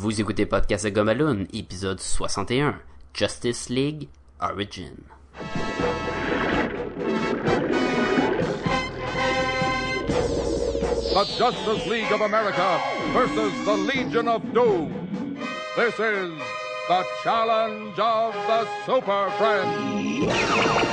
Vous écoutez Podcast de Gomaloon, épisode 61, Justice League Origin. The Justice League of America versus the Legion of Doom. This is the challenge of the Super Friends.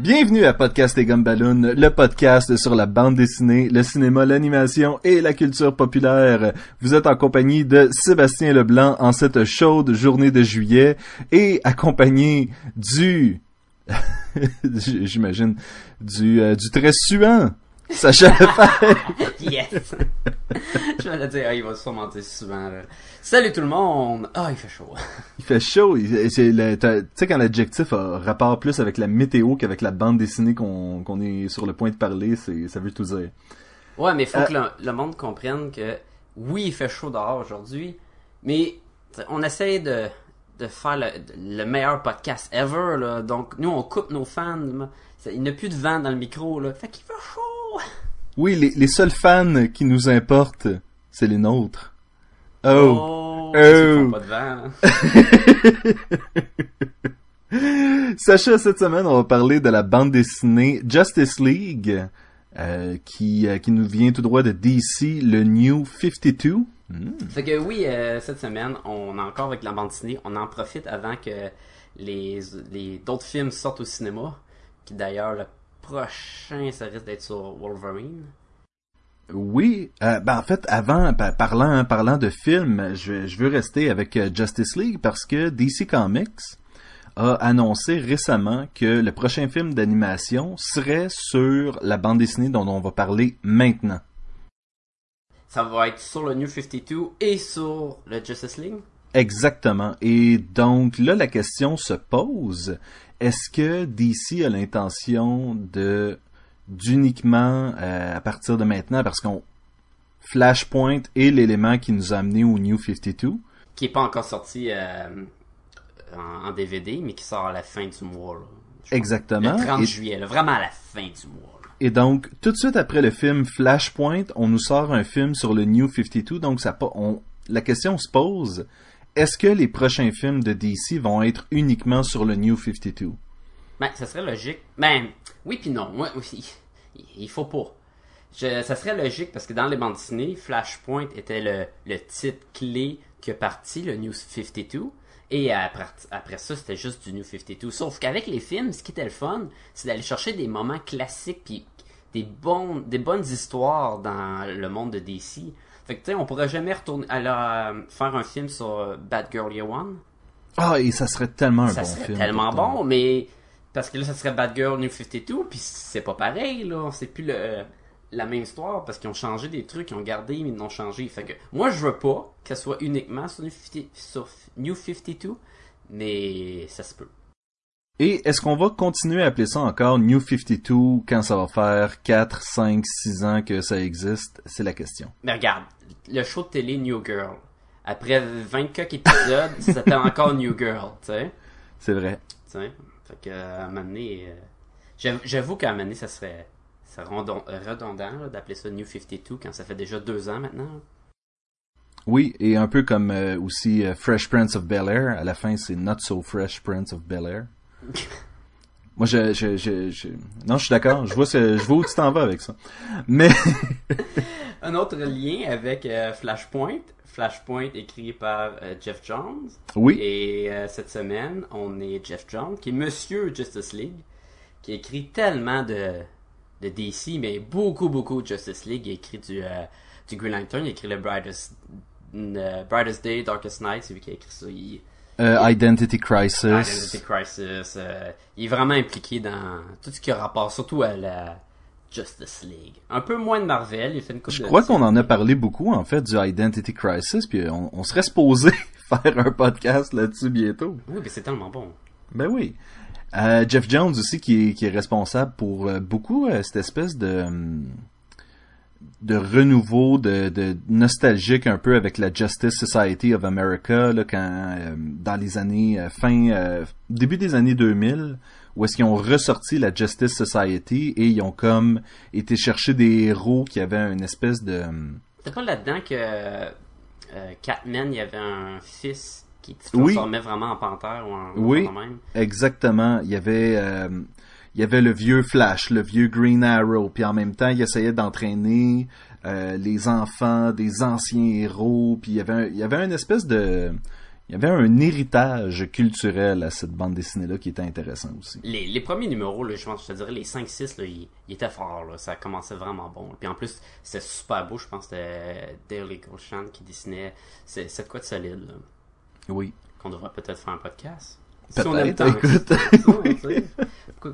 Bienvenue à Podcast et Gumballoon, le podcast sur la bande dessinée, le cinéma, l'animation et la culture populaire. Vous êtes en compagnie de Sébastien Leblanc en cette chaude journée de juillet et accompagné du, j'imagine, du, euh, du très suant, Sacha Lefebvre. yes! Je vais le dire, ah, il va sûrement dire souvent. là. Salut tout le monde! Ah, il fait chaud. Il fait chaud. il- t'as- Tu sais quand l'adjectif a rapport plus avec la météo qu'avec la bande dessinée qu'on est sur le point de parler, c'est ça veut tout dire. Ouais, mais faut Euh. que le, le monde comprenne que oui, il fait chaud dehors aujourd'hui, mais on essaie de, de faire le, le meilleur podcast ever, là. Donc, nous, on coupe nos fans. Il n'y a plus de vent dans le micro, là. Fait qu'il fait chaud! Oui, les, les seuls fans qui nous importent, c'est les nôtres. Oh. Oh! Oh. pas de vent. Sacha, cette semaine, on va parler de la bande dessinée Justice League, euh, qui, euh, qui nous vient tout droit de DC, le New 52. Hmm. Fait que oui, euh, cette semaine, on est encore avec la bande dessinée. On en profite avant que les, les d'autres films sortent au cinéma. Qui d'ailleurs, le prochain, ça risque d'être sur Wolverine. Oui, euh, ben en fait, avant, pa- parlant, parlant de films, je, je veux rester avec euh, Justice League parce que DC Comics a annoncé récemment que le prochain film d'animation serait sur la bande dessinée dont on va parler maintenant. Ça va être sur le New 52 et sur le Justice League? Exactement. Et donc là, la question se pose est-ce que DC a l'intention de d'uniquement euh, à partir de maintenant, parce qu'on Flashpoint est l'élément qui nous a amené au New 52. Qui est pas encore sorti euh, en, en DVD, mais qui sort à la fin du mois. là. Exactement. Le 30 Et- juillet, là, vraiment à la fin du mois. là. Et donc, tout de suite après le film Flashpoint, on nous sort un film sur le New 52. Donc, ça, pas- on, la question se pose, est-ce que les prochains films de DC vont être uniquement sur le New 52? Ben, ça serait logique. Ben, oui puis non. Moi, aussi, il, faut pas. Ça serait logique parce que dans les bandes dessinées, Flashpoint était le, le titre clé qui a parti, le New 52. Et après, après ça, c'était juste du New 52. Sauf qu'avec les films, ce qui était le fun, c'est d'aller chercher des moments classiques puis des, bons, des bonnes histoires dans le monde de DC. Fait que, tu sais, on pourrait jamais retourner à la- faire un film sur euh, Bad Girl Year One Ah, et ça serait tellement un ça bon serait film. tellement pourtant. bon, mais parce que là, ça serait Bad Girl New 52, puis c'est pas pareil, là. C'est plus le, la même histoire parce qu'ils ont changé des trucs, ils ont gardé, mais ils n'ont changé. Fait que moi, je veux pas que ça soit uniquement sur New, 50 sur New 52, mais ça se peut. Et est-ce qu'on va continuer à appeler ça encore New 52 quand ça va faire 4, 5, 6 ans que ça existe? C'est la question. Mais regarde, le show de télé New Girl, après 24 épisodes, ça s'appelle encore New Girl, tu sais. C'est vrai. Tu sais. Fait que, à un moment donné, euh, j'av- j'avoue qu'à un moment donné, ça serait, ça redondant là, d'appeler ça New 52 quand ça fait déjà deux ans maintenant. Oui, et un peu comme euh, aussi euh, Fresh Prince of Bel-Air. À la fin, c'est Not So Fresh Prince of Bel-Air. Moi, je, je, je, je- Non, je suis d'accord. Je vois, ce... je vois où tu t'en vas avec ça. Mais... Un autre lien avec euh, Flashpoint. Flashpoint écrit par euh, Jeff Jones. Oui. Et euh, cette semaine, on est Jeff Jones, qui est Monsieur Justice League, qui écrit tellement de, de DC, mais beaucoup, beaucoup de Justice League. Il a écrit du, du Green Lantern, il a écrit le Brightest, Brightest Day, Darkest Night, c'est lui qui a écrit ça. Il, Euh, Identity Crisis. Identity Crisis. euh, il est vraiment impliqué dans tout ce qui a rapport, surtout à la Justice League. Un peu moins de Marvel, il fait une coupe Je de crois qu'on en a parlé beaucoup, en fait, du Identity Crisis, puis on, on serait supposé faire un podcast là-dessus bientôt. Oui, mais c'est tellement bon. Ben oui. Euh, Jeff Jones aussi, qui est, qui est responsable pour beaucoup cette espèce de... hum, de renouveau, de, de nostalgique un peu avec la Justice Society of America, là, quand, euh, dans les années euh, fin, euh, début des années 2000, où est-ce qu'ils ont ressorti la Justice Society et ils ont comme été chercher des héros qui avaient une espèce de, C'était pas là-dedans que euh, Catman, il y avait un fils qui se Oui. transformait vraiment en panthère ou en Oui. en même? Exactement. Il y avait, il y avait le vieux Flash, le vieux Green Arrow, puis en même temps, il essayait d'entraîner euh, les enfants des anciens héros, puis il y avait, un, il y avait une espèce de, il y avait un héritage culturel à cette bande dessinée-là qui était intéressant aussi. Les, les premiers numéros, là, je pense, je te dirais, les 5-6, là, ils, étaient forts, là. Ça commençait vraiment bon. Puis en plus, c'était super beau, je pense, c'était Daily Goshan qui dessinait. C'est c'est de quoi de solide, là. Oui. Qu'on devrait peut-être faire un podcast. Peut-être, tant. écoute. Que-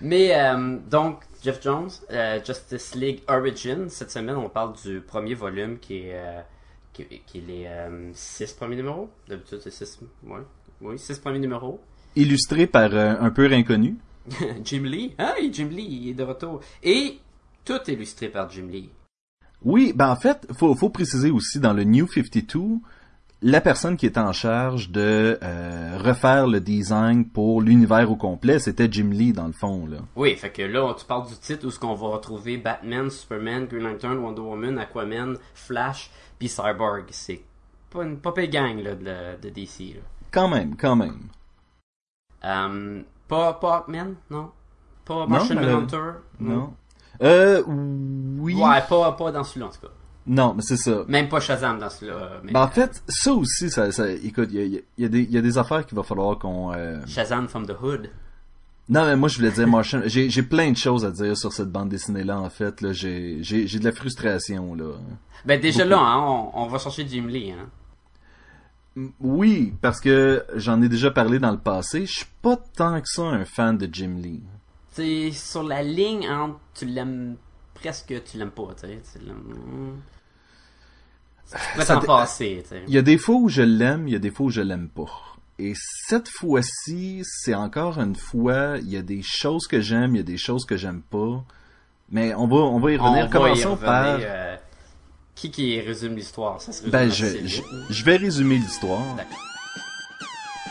Mais, euh, donc, Jeff Jones, euh, Justice League Origin, cette semaine, on parle du premier volume qui est, euh, qui, qui est les euh, six premiers numéros. D'habitude, c'est six, ouais. Oui, six premiers numéros. Illustré par un peu inconnu. Jim Lee. Ah, et Jim Lee, il est de retour. Et tout illustré par Jim Lee. Oui, ben en fait, faut, faut préciser aussi dans le New 52, la personne qui était en charge de euh, refaire le design pour l'univers au complet, c'était Jim Lee dans le fond là. Oui, fait que là, tu parles du titre où ce qu'on va retrouver Batman, Superman, Green Lantern, Wonder Woman, Aquaman, Flash, puis Cyborg. C'est pas une pire gang là, de, de DC. Là. Quand même, quand même. Euh, pas, pas Hawkman, non? Pas Martian le- Manhunter? Non. Euh, oui. Ouais, pas, pas dans celui-là en tout cas. Non, mais c'est ça. Même pas Shazam dans celui-là. Mais Ben, en fait, ça aussi, ça, ça écoute, il y a, il y a- il y a des, affaires qu'il va falloir qu'on. euh, Shazam from the Hood. Non, mais moi je voulais dire Martian. J'ai, plein de choses à dire sur cette bande dessinée là. En fait, là, j'ai, de la frustration là. Ben déjà Beaucoup. là, hein, on, on va chercher Jim Lee. Hein. Oui, parce que j'en ai déjà parlé dans le passé. Je suis pas tant que ça un fan de Jim Lee. C'est sur la ligne entre tu l'aimes presque, tu l'aimes pas, tu sais. Tu l'aimes. hmm. Tu peux Ça passer, tu sais. Il y a des fois où je l'aime, il y a des fois où je l'aime pas. Et cette fois-ci, c'est encore une fois, il y a des choses que j'aime, il y a des choses que j'aime pas. Mais on va, on va y On revenir. va y Commençons revenir, par. euh, qui qui résume l'histoire? Ça se résume Ben, je, je, je vais résumer l'histoire.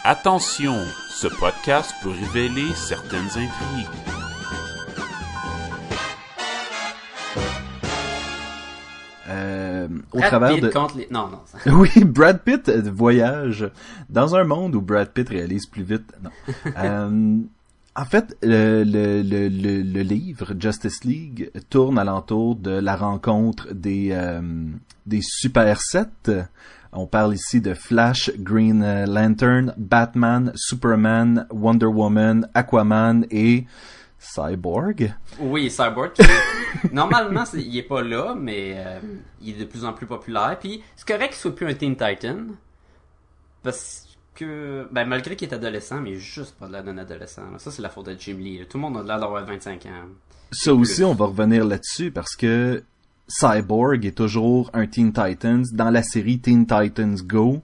Attention, ce podcast peut révéler certaines intrigues. Euh, au Brad travers Pitt de. contre les... Non, non. Oui, Brad Pitt euh, voyage dans un monde où Brad Pitt réalise plus vite. Non. Euh, en fait, le, le, le, le, livre Justice League tourne alentour de la rencontre des euh, des Super 7. On parle ici de Flash, Green Lantern, Batman, Superman, Wonder Woman, Aquaman et Cyborg. Oui, Cyborg. qui- Normalement, il est pas là, mais euh, il est de plus en plus populaire. Puis c'est correct qu'il soit plus un Teen Titan. Parce que, ben, malgré qu'il est adolescent, mais juste pas de l'air d'un adolescent. là. Ça, c'est la faute de Jim Lee. là. Tout le monde a l'air d'avoir 25 ans. Ça aussi, on va revenir là-dessus parce que Cyborg est toujours un Teen Titans dans la série Teen Titans Go,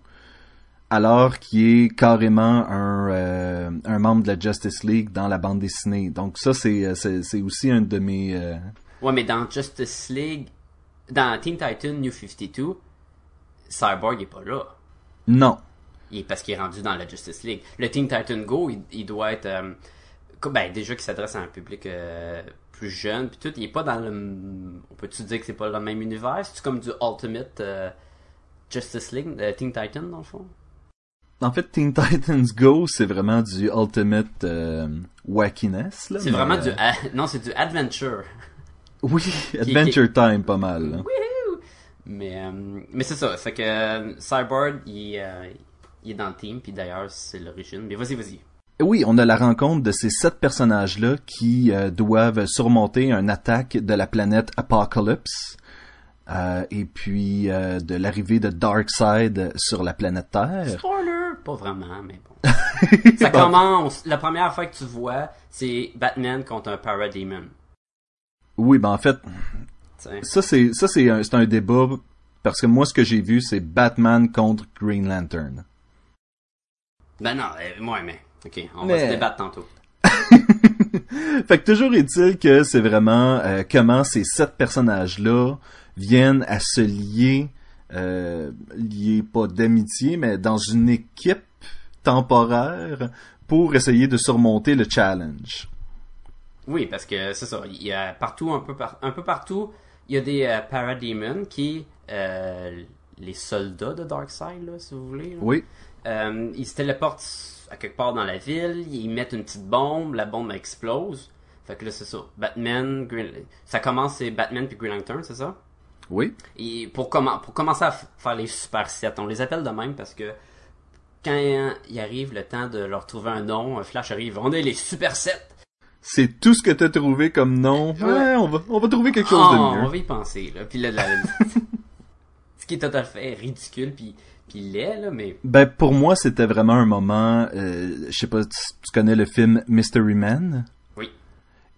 alors qu'il est carrément un, euh, un membre de la Justice League dans la bande dessinée. Donc ça, c'est euh, c'est c'est aussi un de mes... euh, Ouais, mais dans Justice League, dans Teen Titan New 52, Cyborg est pas là. Non. Il est parce qu'il est rendu dans la Justice League. Le Teen Titan Go, il, il doit être euh, ben déjà qu'il s'adresse à un public plus jeune puis tout, il est pas dans le on peut-tu dire que c'est pas le même univers, c'est comme du Ultimate Justice League, Teen Titan dans le fond? En fait, Teen Titans Go, c'est vraiment du ultimate euh, wackiness. là, C'est mais, vraiment euh, du a- non, c'est du adventure. Oui, Adventure Time, pas mal. là. Mais euh, mais c'est ça, fait que euh, Cyborg il, euh, il est dans le team puis d'ailleurs c'est l'origine. Mais vas-y, vas-y. Oui, on a la rencontre de ces sept personnages-là qui euh, doivent surmonter une attaque de la planète Apocalypse euh, et puis euh, de l'arrivée de Darkseid sur la planète Terre. Spoiler! Pas vraiment, mais bon. ça Bon. commence. La première fois que tu vois, c'est Batman contre un Parademon. Oui, ben en fait, ça c'est ça c'est un, un débat parce que moi ce que j'ai vu c'est Batman contre Green Lantern. Ben non, euh, moi, mais. Ok, on Mais- va se débattre tantôt. fait que toujours est-il que c'est vraiment comment ces sept personnages-là viennent à se lier, euh, lier pas d'amitié, mais dans une équipe temporaire pour essayer de surmonter le challenge. Oui, parce que c'est ça. Il y a partout, un peu, par- un peu partout, il y a des euh, Parademons qui euh, les soldats de Darkseid, là, si vous voulez. là. Oui. Euh, ils se téléportent à quelque part dans la ville, ils mettent une petite bombe, la bombe explose. Fait que là, c'est ça. Batman, Green... ça commence, c'est Batman puis Green Lantern, c'est ça? Oui. Et pour, pour commencer à faire les super on les appelle de même parce que quand il arrive le temps de leur trouver un nom, un Flash arrive, on est les super sets. C'est tout ce que t'as trouvé comme nom. Ouais, on va, on va trouver quelque chose Oh, de on mieux. va y penser, là. Puis là, la- ce qui est tout à fait ridicule, puis, puis laid, là, mais Ben, pour moi, c'était vraiment un moment, euh, je sais pas, tu, tu connais le film Mystery Man?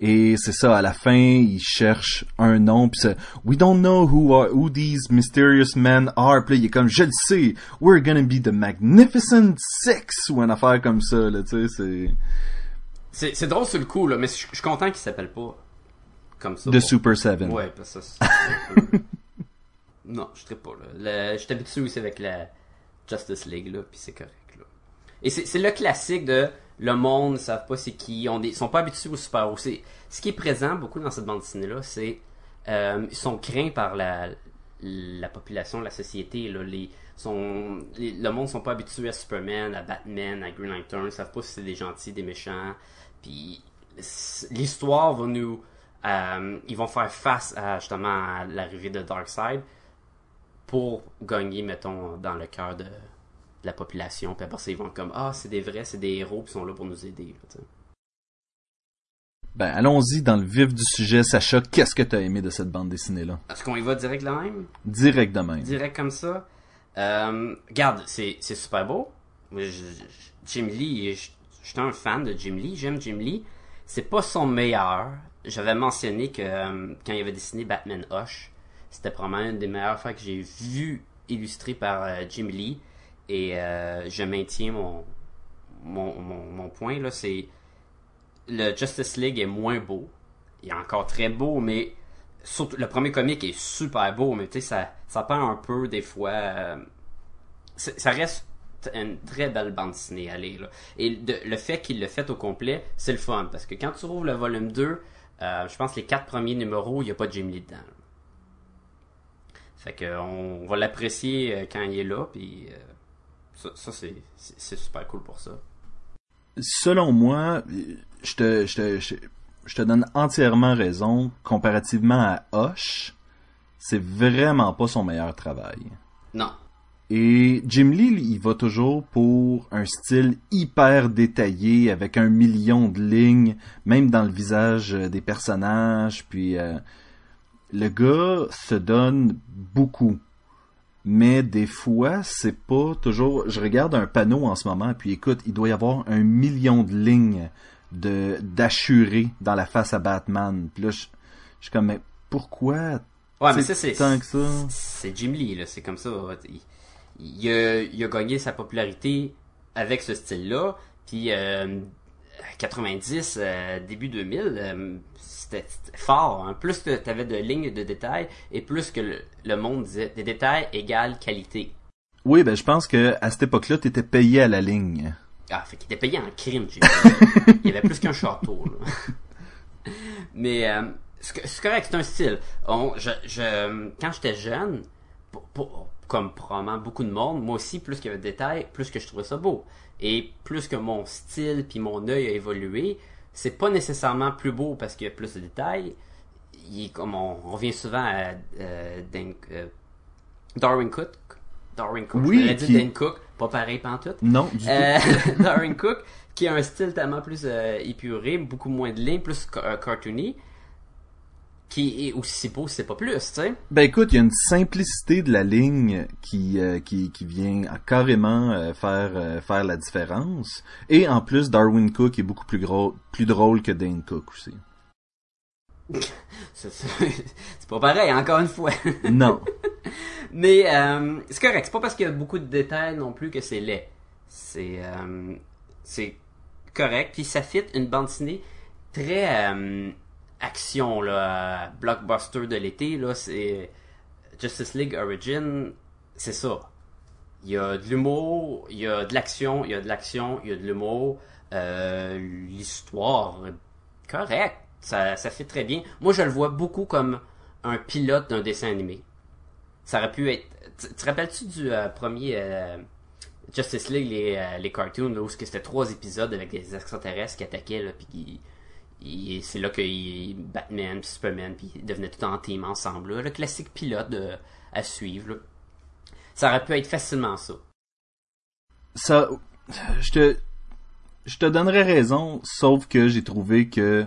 Et c'est ça, à la fin, il cherche un nom, puis c'est We don't know who are who these mysterious men are. Puis là, il est comme je le sais, we're gonna be the Magnificent Six ou une affaire comme ça, là, tu sais, c'est C'est, drôle sur le coup, là, mais je suis content qu'il s'appelle pas comme ça. The. Super Seven. Ouais, parce que ça, c'est un peu- Non, je serais pas, là. Le- Je suis habitué aussi avec la Justice League, là, puis c'est correct, là. Et c'est le classique de le monde ne savent pas c'est qui, on ils sont pas habitués aux super-héros. Ce qui est présent beaucoup dans cette bande dessinée-là, c'est euh, ils sont craints par la, la population, la société. Le monde ne sont pas habitués à Superman, à Batman, à Green Lantern. Ils savent pas si c'est des gentils, des méchants. Puis l'histoire va nous... euh, ils vont faire face à justement à l'arrivée de Darkseid pour gagner, mettons, dans le cœur de la population. Puis après ça, ils vont comme Ah, c'est des vrais, c'est des héros, puis ils sont là pour nous aider. tu. Ben, allons-y dans le vif du sujet, Sacha, qu'est-ce que t'as aimé de cette bande dessinée-là? Est-ce qu'on y va direct là même? Direct de même. direct comme ça. Euh, regarde, c'est c'est super beau. Moi, je- je- Jim Lee, je je suis un fan de Jim Lee, j'aime Jim Lee. C'est pas son meilleur. J'avais mentionné que euh, quand il avait dessiné Batman Hush, c'était probablement une des meilleures fois que j'ai vu illustrée par euh, Jim Lee. Et euh, je maintiens mon, mon, mon, point. là, C'est le Justice League est moins beau. Il est encore très beau, mais surtout le premier comic est super beau, mais tu sais, ça, ça perd un peu des fois. euh, ça reste une très belle bande dessinée là. Et le fait qu'il le fait au complet, c'est le fun. Parce que quand tu ouvres le volume 2, euh, je pense les quatre premiers numéros, il n'y a pas de Jim Lee dedans. là. Fait que on va l'apprécier quand il est là, puis ça, ça, c'est super cool pour ça. Selon moi, je te, je te, je, je te donne entièrement raison. Comparativement à Hush, c'est vraiment pas son meilleur travail. Non. Et Jim Lee, il va toujours pour un style hyper détaillé, avec un million de lignes, même dans le visage euh, des personnages. Puis euh, le gars se donne beaucoup. Mais des fois, c'est pas toujours... Je regarde un panneau en ce moment, puis écoute, il doit y avoir un million de lignes de d'assurés dans la face à Batman. Puis là, je, je suis comme, mais pourquoi Ouais, mais C'est ça, c'est. C'est Jim Lee, là. C'est comme ça. Il, il a, il a gagné sa popularité avec ce style-là. Puis, euh, 90, euh, début 2000, euh, c'était fort. hein. Plus que tu avais de lignes de détails et plus que le, le monde disait des détails égale qualité. Oui, ben je pense que à cette époque-là, t'étais payé à la ligne. Ah, fait qu'il était payé en crime. Il y avait plus qu'un château, là. Mais, euh, c'est c'est correct, c'est un style. On, je, je, quand j'étais jeune, pour- pour- comme probablement beaucoup de monde, moi aussi, plus qu'il y avait de détails, plus que je trouvais ça beau. Et plus que mon style puis mon œil a évolué, c'est pas nécessairement plus beau parce qu'il y a plus de détails. Il est comme on, on revient souvent à euh, Dan- euh, Darwin Cook. Darwin Cook. Oui, je m'aurais dit qui- Dan Cook, pas pareil pantoute. Non, du tout. Euh, Darwin Cook, qui a un style tellement plus épuré, beaucoup moins de lignes, plus ca- cartoony, qui est aussi beau, c'est pas plus, tu sais. Ben écoute, il y a une simplicité de la ligne qui euh, qui, qui vient carrément euh, faire euh, faire la différence. Et en plus, Darwin Cook est beaucoup plus gros, plus drôle que Dane Cook aussi. C'est pas pareil, encore une fois. Non. Mais c'est correct, c'est pas parce qu'il y a beaucoup de détails non plus que c'est laid. C'est c'est correct, puis ça fit une bande dessinée très action là, blockbuster de l'été là, c'est Justice League Origin, c'est ça. Il y a de l'humour, il y a de l'action, il y a de l'action, il y a de l'humour. Euh, L'histoire, correct, ça, ça fait très bien. Moi, je le vois beaucoup comme un pilote d'un dessin animé. Ça aurait pu être. Tu rappelles-tu du euh, premier euh, Justice League, les, les cartoons, là, où c'était trois épisodes avec des extraterrestres qui attaquaient, là, puis qui- c'est là que il- Batman, puis Superman, puis ils devenaient tout en team ensemble. là. Le classique pilote de- à suivre. là. Ça aurait pu être facilement ça. ça je te je te donnerais raison sauf que j'ai trouvé que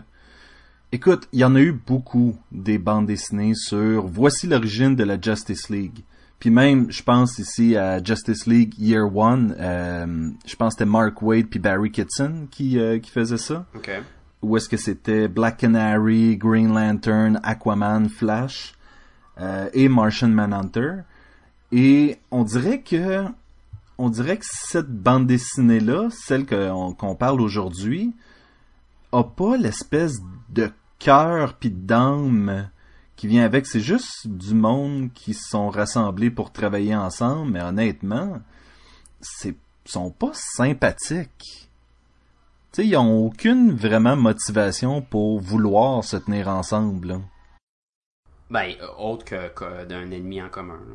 écoute il y en a eu beaucoup des bandes dessinées sur voici l'origine de la Justice League puis même je pense ici à Justice League Year One euh, je pense que c'était Mark Wade puis Barry Kitson qui euh, qui faisait ça Ok. Ou est-ce que c'était Black Canary, Green Lantern, Aquaman, Flash euh, et Martian Manhunter. Et on dirait que on dirait que cette bande dessinée là, celle qu'on parle aujourd'hui, a pas l'espèce de cœur puis d'âme qui vient avec. C'est juste du monde qui se sont rassemblés pour travailler ensemble, mais honnêtement, c'est sont pas sympathiques. Tu sais, ils ont aucune vraiment motivation pour vouloir se tenir ensemble. là. Ben, autre que, que d'un ennemi en commun. là.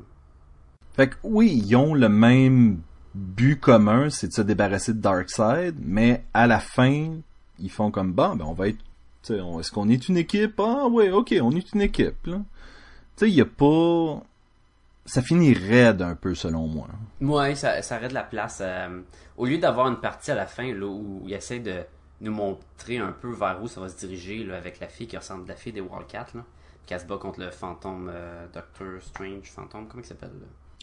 Fait que oui, ils ont le même but commun, c'est de se débarrasser de Darkseid, mais à la fin, ils font comme bon, ben on va être, tu sais, on- est-ce qu'on est une équipe? Ah ouais, ok, on est une équipe. là. Tu sais, il y a pas, ça finit raide un peu selon moi. Ouais, ça, ça aurait de la place. euh, au lieu d'avoir une partie à la fin là, où il essaie de nous montrer un peu vers où ça va se diriger là, avec la fille qui ressemble à la fille des Wildcats, là, qui se bat contre le fantôme euh, Doctor Strange, fantôme, comment il s'appelle?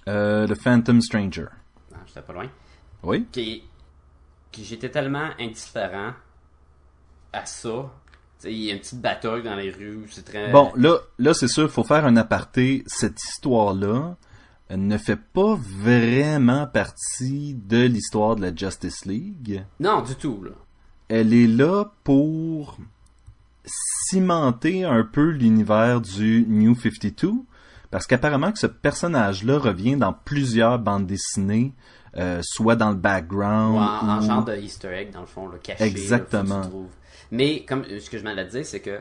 Euh, le Phantom Stranger. Ah, j'étais pas loin. Oui. Qui, qui j'étais tellement indifférent à ça. Il y a une petite bataille dans les rues, c'est très. Bon, là, là c'est sûr, faut faire un aparté. Cette histoire-là euh, ne fait pas vraiment partie de l'histoire de la Justice League. Non, du tout, là. Elle est là pour cimenter un peu l'univers du New 52. Parce qu'apparemment que ce personnage-là revient dans plusieurs bandes dessinées, euh, soit dans le Ou background. en, en ou- genre de Easter egg, dans le fond, le caché. Exactement. Mais, comme euh, ce que je m'allais dire, c'est que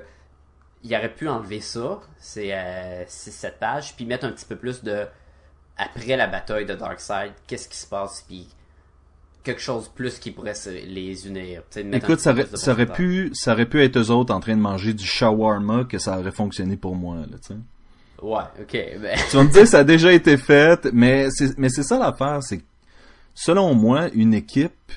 il aurait pu enlever ça, c'est euh, c'est cette page, puis mettre un petit peu plus de après la bataille de Darkseid, qu'est-ce qui se passe, puis quelque chose de plus qui pourrait se- les unir. Écoute, ça aurait, ça pu, ça aurait pu être eux autres en train de manger du shawarma que ça aurait fonctionné pour moi, là, tu sais. Ouais, ok. Ben, Tu vas me dire, ça a déjà été fait, mais c'est, mais c'est ça l'affaire, c'est que, selon moi, une équipe,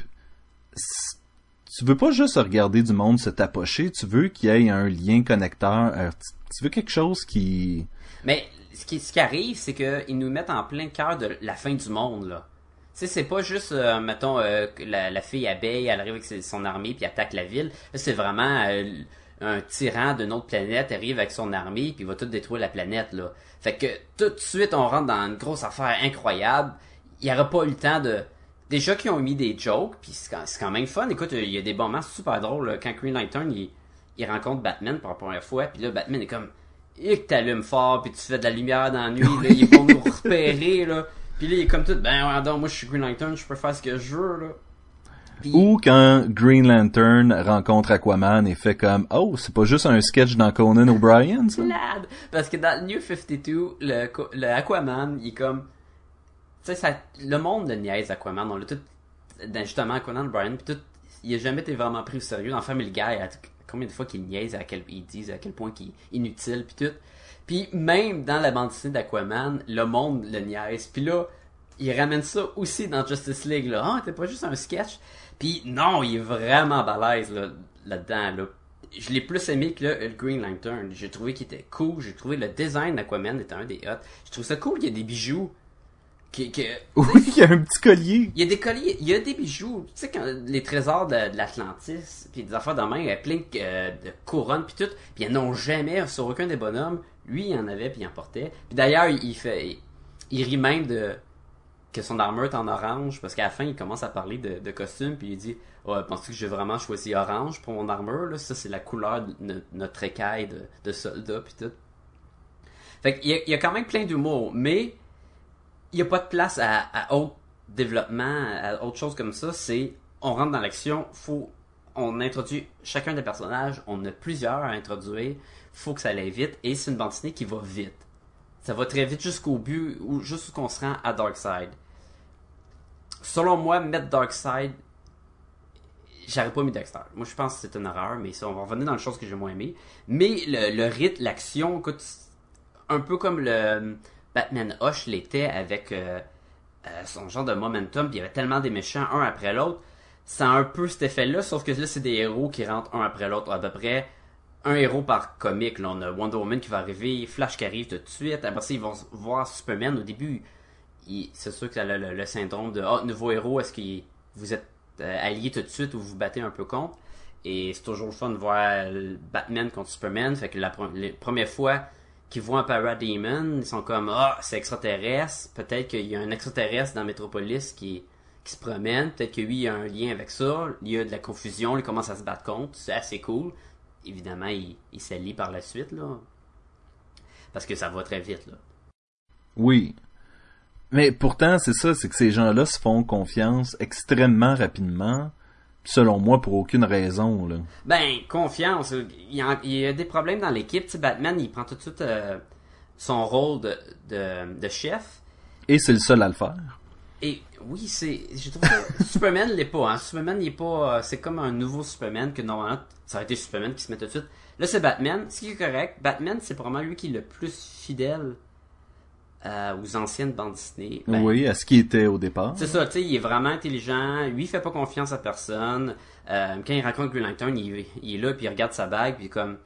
tu veux pas juste regarder du monde se tapocher, tu veux qu'il y ait un lien connecteur, euh, tu- veux quelque chose qui, Mais ce qui, ce qui arrive, c'est qu'ils nous mettent en plein cœur de la fin du monde, là. Tu sais, c'est pas juste, euh, mettons, euh, la, fille abeille, elle arrive avec son armée puis attaque la ville. C'est vraiment euh, un tyran d'une autre planète arrive avec son armée puis va tout détruire la planète, là. Fait que tout de suite, on rentre dans une grosse affaire incroyable. Il y aura pas eu le temps de... Déjà qu'ils ont mis des jokes, puis c'est quand, même fun. Écoute, il y a des moments super drôles. là. Quand Green Lantern, il, il rencontre Batman pour la première fois, puis là, Batman est comme et que t'allumes fort, puis tu fais de la lumière dans la nuit, là, ils vont nous repérer, là. Puis là, il est comme tout, ben, donc, moi, je suis Green Lantern, je peux faire ce que je veux, là. Ou quand Green Lantern rencontre Aquaman et fait comme, oh, c'est pas juste un sketch dans Conan O'Brien, ça? Parce que dans New 52, le, le Aquaman, il est comme, sais, ça, le monde le niaise Aquaman, on l'a tout, dans, justement, Aquaman, Brian, tout, il a jamais été vraiment pris au sérieux. Dans Family Guy, à- combien de fois qu'il niaise, à quel, ils disent à quel point qu'il est inutile, puis tout. Puis même dans la bande dessinée d'Aquaman, le monde le niaise. Puis là, il ramène ça aussi dans Justice League, là. Ah, t'es pas juste un sketch? Puis non, il est vraiment balèze, là, là-dedans, là. Je l'ai plus aimé que le, Green Lantern. J'ai trouvé qu'il était cool. J'ai trouvé le design d'Aquaman était un des hot. Je trouve ça cool qu'il y ait des bijoux. Qui, Oui, il y a un petit collier. il y a des colliers, il y a des bijoux. Tu sais, quand les trésors de, de l'Atlantis, puis des affaires de main, il y a plein de, euh, de couronnes, puis tout. Puis ils n'en ont jamais sur aucun des bonhommes. Lui, il en avait, puis il en portait. Puis d'ailleurs, il, fait, il, il rit même de que son armure est en orange, parce qu'à la fin, il commence à parler de, de costume, puis il dit Ouais, penses-tu que j'ai vraiment choisi orange pour mon armure là? Ça, c'est la couleur de no- notre écaille de, de soldat, puis tout. Fait qu'il y a, il y a quand même plein d'humour, mais il n'y a pas de place à, autre développement, à autre chose comme ça. C'est on rentre dans l'action, faut on introduit chacun des personnages, on a plusieurs à introduire, faut que ça aille vite et c'est une bande dessinée qui va vite. Ça va très vite jusqu'au but, ou juste qu'on se rend à Darkseid. Selon moi, mettre Darkseid, j'aurais pas mis Dexter. Moi, je pense que c'est une erreur, mais ça, on va revenir dans les choses que j'ai moins aimé. Mais le, le rythme, l'action, écoute, un peu comme le Batman Hush l'était avec euh, euh, son genre de momentum, puis il y avait tellement des méchants un après l'autre. C'est un peu cet effet-là, sauf que là, c'est des héros qui rentrent un après l'autre, à peu près un héros par comique. Là, on a Wonder Woman qui va arriver, Flash qui arrive tout de suite. Après ça, ils vont voir Superman. Au début, c'est sûr que le, le, le syndrome de Ah, nouveau héros, est-ce que vous êtes euh, alliés tout de suite ou vous vous battez un peu contre? Et c'est toujours le fun de voir le Batman contre Superman. Fait que la pre- les premières fois qu'ils voient un Parademon, ils sont comme Ah, c'est extraterrestre. Peut-être qu'il y a un extraterrestre dans Metropolis qui, qui se promène. Peut-être que lui, il y a un lien avec ça. Il y a de la confusion. Il commence à se battre contre. C'est assez cool. Évidemment, il, il s'allie par la suite, là. Parce que ça va très vite, là. Oui. Mais pourtant, c'est ça, c'est que ces gens-là se font confiance extrêmement rapidement, selon moi, pour aucune raison. Là. Ben, confiance. Il y a, il y a des problèmes dans l'équipe. Batman, il prend tout de suite euh, son rôle de, de, de chef. Et c'est le seul à le faire. Et oui, c'est. Je trouve que Superman l'est pas. Hein. Superman, il est pas. euh, c'est comme un nouveau Superman que normalement, ça aurait été Superman qui se met tout de suite. Là, c'est Batman. Ce qui est correct. Batman, c'est probablement lui qui est le plus fidèle euh, aux anciennes bandes Disney. Ben, oui, à ce qui était au départ. C'est ça, tu sais, il est vraiment intelligent. Lui, il fait pas confiance à personne. Euh, quand il rencontre Green Lantern, il, il est là, puis il regarde sa bague, puis comme,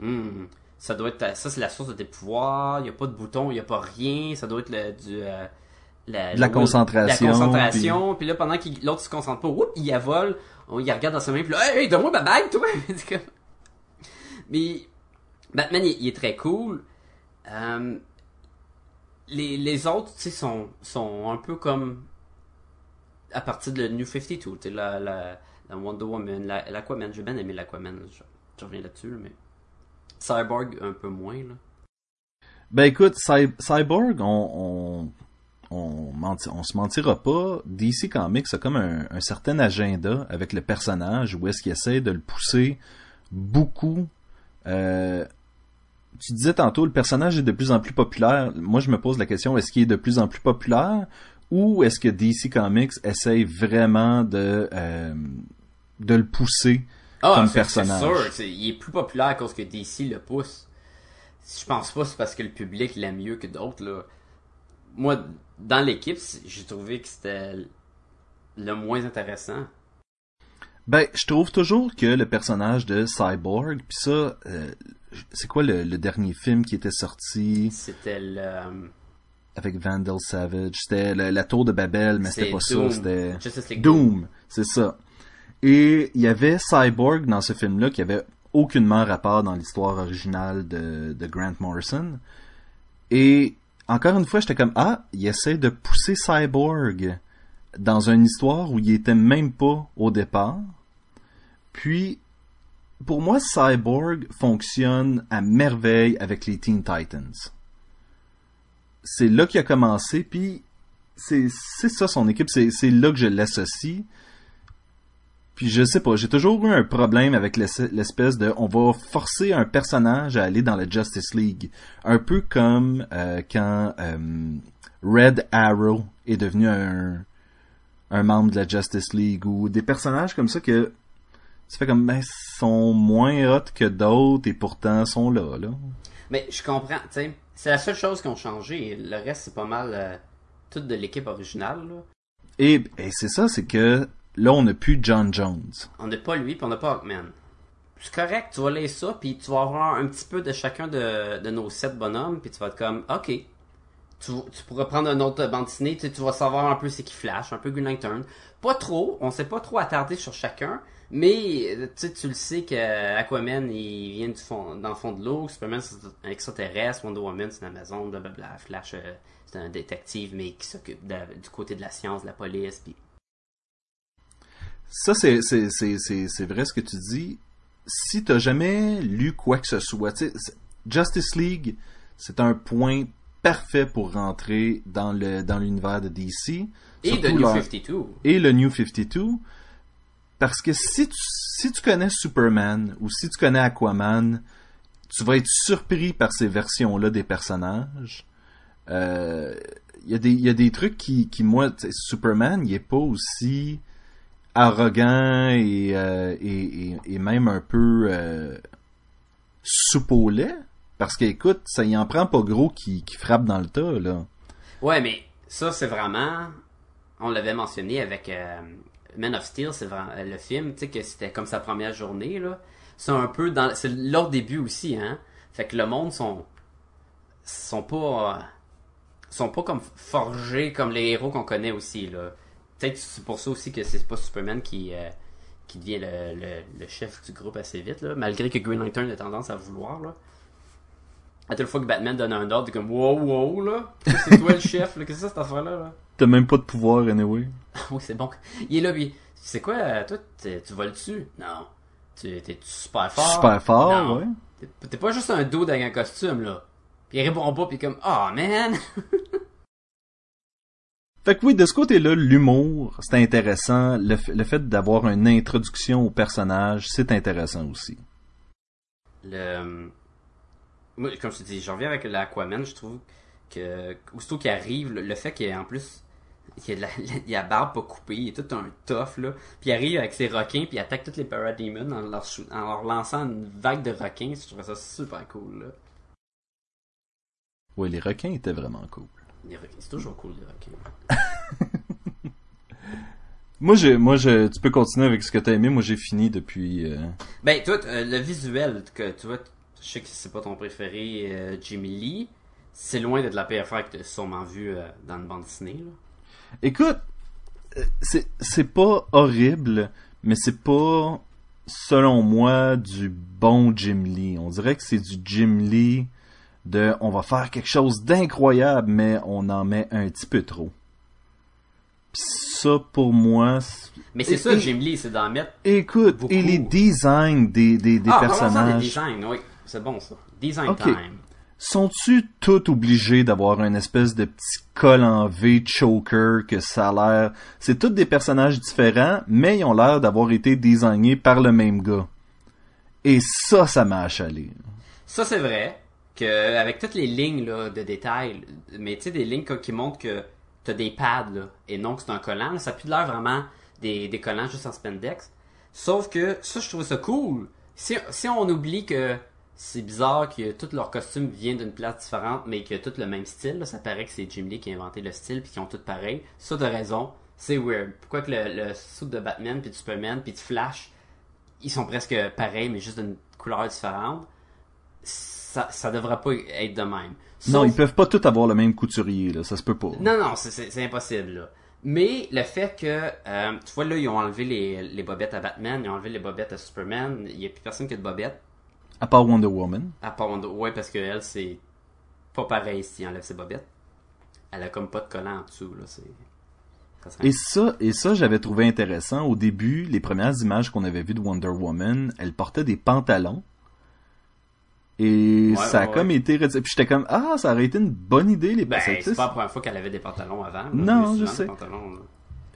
Hmm, ça doit être, ça c'est la source de tes pouvoirs. Il y a pas de bouton, il y a pas rien. Ça doit être le, du, euh, la, De la concentration, La concentration. Puis là, pendant que l'autre se concentre pas, whoop, il avole. On, il regarde dans sa main, puis là, hey, hey, donne-moi ma bague, toi. Mais Batman, il, il est très cool. Euh, les, les autres, tu sais, sont, sont un peu comme à partir de New 52, tu sais, la, la, la Wonder Woman, la- l'Aquaman, j'ai bien aimé l'Aquaman, je, je reviens là-dessus, là, mais Cyborg un peu moins, là. Ben écoute, Cy- Cyborg, on, on, on, se mentira pas. DC Comics a comme un, un certain agenda avec le personnage où est-ce qu'il essaie de le pousser beaucoup. Euh, tu disais tantôt, le personnage est de plus en plus populaire. Moi, je me pose la question, est-ce qu'il est de plus en plus populaire ou est-ce que DC Comics essaye vraiment de, euh, de le pousser comme Ah, c'est- personnage? C'est sûr, il est plus populaire à cause que DC le pousse. Je pense pas que c'est parce que le public l'aime mieux que d'autres, là. Moi, dans l'équipe, j'ai trouvé que c'était le moins intéressant. Ben, je trouve toujours que le personnage de Cyborg, puis ça, euh, c'est quoi le, le dernier film qui était sorti? C'était le... euh, avec Vandal Savage? C'était la, la Tour de Babel, mais c'était pas Doom. ça, c'était Doom, c'est ça. Et il y avait Cyborg dans ce film-là qui avait aucunement rapport dans l'histoire originale de, de Grant Morrison. Et encore une fois, j'étais comme ah, il essaie de pousser Cyborg dans une histoire où il était même pas au départ. Puis pour moi, Cyborg fonctionne à merveille avec les Teen Titans. C'est là qu'il a commencé, puis c'est ça son équipe, c'est là que je l'associe. Puis je sais pas, j'ai toujours eu un problème avec l'espèce de on va forcer un personnage à aller dans la Justice League, un peu comme euh, quand euh, Red Arrow est devenu un membre de la Justice League ou des personnages comme ça que tu fais comme ben sont moins hot que d'autres et pourtant sont là là. Mais je comprends, tu sais. C'est la seule chose qui ont changé. Le reste, c'est pas mal euh, tout de l'équipe originale, là. Et, et c'est ça, c'est que là on n'a plus John Jones. On n'a pas lui, puis on n'a pas Hawkman. C'est correct, tu vas lire ça, puis tu vas avoir un petit peu de chacun de, de nos sept bonhommes, puis tu vas être comme, ok. Tu, tu pourras prendre un autre bande dessinée, tu, tu vas savoir un peu c'est qui flash, un peu Green Lantern. Pas trop, on s'est pas trop attardé sur chacun, mais tu le sais que Aquaman, il vient du fond, dans le fond de l'eau, Superman c'est un extraterrestre, Wonder Woman c'est une Amazon, blablabla, Flash euh, c'est un détective, mais qui s'occupe du côté de la science, de la police, Ça, c'est, vrai ce que tu dis. Si t'as jamais lu quoi que ce soit, Justice League, c'est un point parfait pour rentrer dans le dans l'univers de DC. Et Surtout New leur- 52. et le New 52. Parce que si tu, si tu connais Superman ou si tu connais Aquaman, tu vas être surpris par ces versions-là des personnages. Euh, Il y, a des- il y a des trucs qui, qui moi, Superman, il est pas aussi arrogant et, euh, et, et, même un peu euh, lait. Parce qu'écoute, ça y en prend pas gros qui, qui frappe dans le tas, là. Ouais, mais ça, c'est vraiment. On l'avait mentionné avec euh, Man of Steel, c'est vraiment le film, tu sais, que c'était comme sa première journée, là. C'est un peu dans. C'est leur début aussi, hein. Fait que le monde sont. sont pas. euh, sont pas comme forgés comme les héros qu'on connaît aussi, là. Peut-être c'est pour ça aussi que c'est pas Superman qui. euh, qui devient le, chef du groupe assez vite, là, malgré que Green Lantern a tendance à vouloir. Là. À toute fois que Batman donne un ordre, comme wow, wow, là. C'est toi le chef. Qu'est-ce que c'est cette affaire-là? Là? T'as même pas de pouvoir, anyway. oui, c'est bon. Il est là, puis c'est quoi, euh, toi, tu voles dessus? Non. Tu t'es super fort? Super fort, Non. ouais. T'es- pas juste un dos avec un costume, là. Puis il répond pas, puis comme, oh man! Fait que oui, de ce côté-là, l'humour, c'est intéressant. Le, le fait d'avoir une introduction au personnage, c'est intéressant aussi. le moi comme je te dis j'en reviens avec l'Aquaman je trouve que aussitôt qu'il arrive le, le fait qu'il y ait en plus il y a la, il a la barbe pas coupée il est tout un tough là puis il arrive avec ses requins puis il attaque tous les parademons en leur, chou- en leur lançant une vague de requins je trouve ça super cool là Ouais, les requins étaient vraiment cool. les requins c'est toujours cool les requins Moi, je, moi, je, tu peux continuer avec ce que t'as aimé. Moi, j'ai fini depuis. euh, ben toi euh, le visuel que tu vois je sais que c'est pas ton préféré euh, Jimmy Lee c'est loin d'être la pire affaire que tu as sûrement vu dans une bande dessinée là. Écoute, euh, c'est, c'est pas horrible, mais c'est pas, selon moi, du bon Jim Lee. On dirait que c'est du Jim Lee de, on va faire quelque chose d'incroyable, mais on en met un petit peu trop. Pis ça, pour moi, c'est- mais c'est ça Jim Lee c'est d'en mettre écoute, Beaucoup. et les designs des, des, des ah, personnages. des designs, oui. C'est bon, ça. Design Ok. time. Sont-tu tous obligés d'avoir une espèce de petit col en V choker que ça a l'air... C'est tous des personnages différents, mais ils ont l'air d'avoir été designés par le même gars. Et ça, ça m'a achalé. Ça, c'est vrai que avec toutes les lignes de détails, mais tu sais, des lignes qui montrent que t'as des pads, et non que c'est un collant, ça a plus l'air vraiment des, collants juste en spandex. Sauf que ça, je trouve ça cool. Si on oublie que c'est bizarre que tous leurs costumes viennent d'une place différente, mais que tout le même style, là, ça paraît que c'est Jim Lee qui a inventé le style, puis qu'ils ont tout pareil. Ça, de raison, c'est weird. Pourquoi que le, le suit de Batman, puis de Superman, puis de Flash, ils sont presque pareils, mais juste d'une couleur différente? Ça, ça devrait pas être de même. Non, ils peuvent pas tous avoir le même couturier, là. Ça se peut pas. non, non, c'est- impossible, là. Mais le fait que, euh, tu vois, là, ils ont enlevé les, les bobettes à Batman, ils ont enlevé les bobettes à Superman, il y a plus personne qui a de bobettes, À part Wonder Woman. à part Wonder Ouais, parce que elle, c'est pas pareil si enlève ses bobettes. Elle a comme pas de collant en dessous, là, c'est... Et ça, et ça, j'avais trouvé intéressant. Au début, les premières images qu'on avait vues de Wonder Woman, elle portait des pantalons. Et Ouais, ça a ouais, comme ouais. été... Puis j'étais comme, ah, ça aurait été une bonne idée, les Ben, c'est pas la première fois qu'elle avait des pantalons avant. là. Non, je sais. pantalons, là.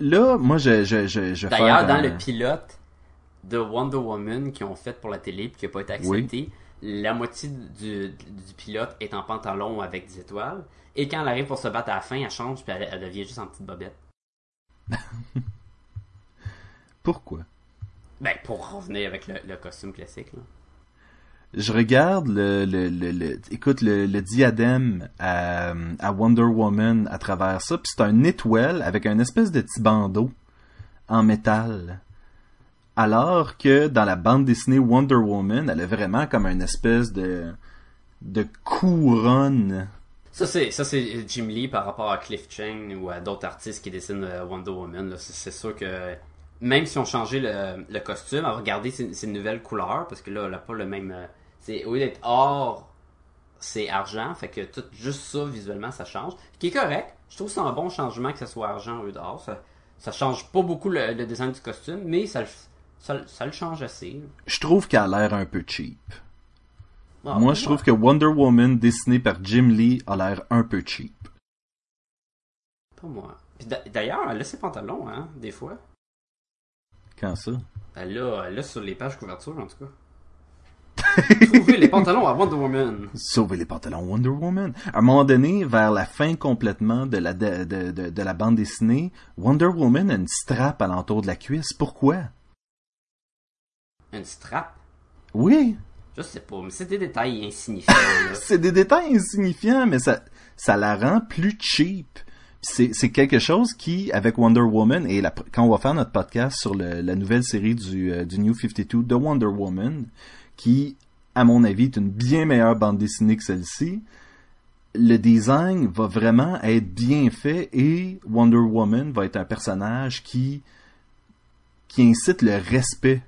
Là, moi, je, je, je, je D'ailleurs, dans le pilote de Wonder Woman qu'ils ont fait pour la télé puis qui n'a pas été accepté, la moitié du, du pilote est en pantalon avec des étoiles. Et quand elle arrive pour se battre à la fin, elle change puis elle, elle devient juste en petite bobette. Pourquoi? Ben, pour revenir avec le, le costume classique. Là. Je regarde le, le, le, le- écoute, le, le diadème à, à Wonder Woman à travers ça, puis c'est un étoile avec un espèce de petit bandeau en métal. Alors que dans la bande dessinée Wonder Woman, elle a vraiment comme une espèce de, de couronne. Ça, c'est, ça, c'est Jim Lee par rapport à Cliff Chang ou à d'autres artistes qui dessinent euh, Wonder Woman. C'est, sûr que même si on changeait le, le costume, à regarder ses nouvelles couleurs, parce que là, n'a pas le même. euh, c'est, au lieu d'être or, c'est argent. Fait que tout, juste ça, visuellement, ça change. Ce qui est correct. Je trouve que c'est un bon changement que ce soit argent lieu d'or. Ça, ça change pas beaucoup le, le design du costume, mais ça, ça, le- ça le change assez. Je trouve qu'elle a l'air un peu cheap. Ah, Moi, je trouve que Wonder Woman dessinée par Jim Lee a l'air un peu cheap. Pas moi. D'ailleurs, elle a ses pantalons, hein, des fois. Quand ça? Elle l'a, elle l'a sur les pages couverture, en tout cas. Trouver les pantalons à Wonder Woman. Sauver les pantalons Wonder Woman. À un moment donné, vers la fin complètement de la, de, de, de, de la bande dessinée, Wonder Woman a une strap à l'entour de la cuisse. Pourquoi? Une strap? Oui, Je sais pas, mais c'est des détails insignifiants. c'est des détails insignifiants, mais ça, ça la rend plus cheap. C'est, c'est quelque chose qui, avec Wonder Woman, et la- quand on va faire notre podcast sur le- la nouvelle série du, euh, du New 52 de Wonder Woman, qui, à mon avis, est une bien meilleure bande dessinée que celle-ci, le design va vraiment être bien fait et Wonder Woman va être un personnage qui, qui incite le respect,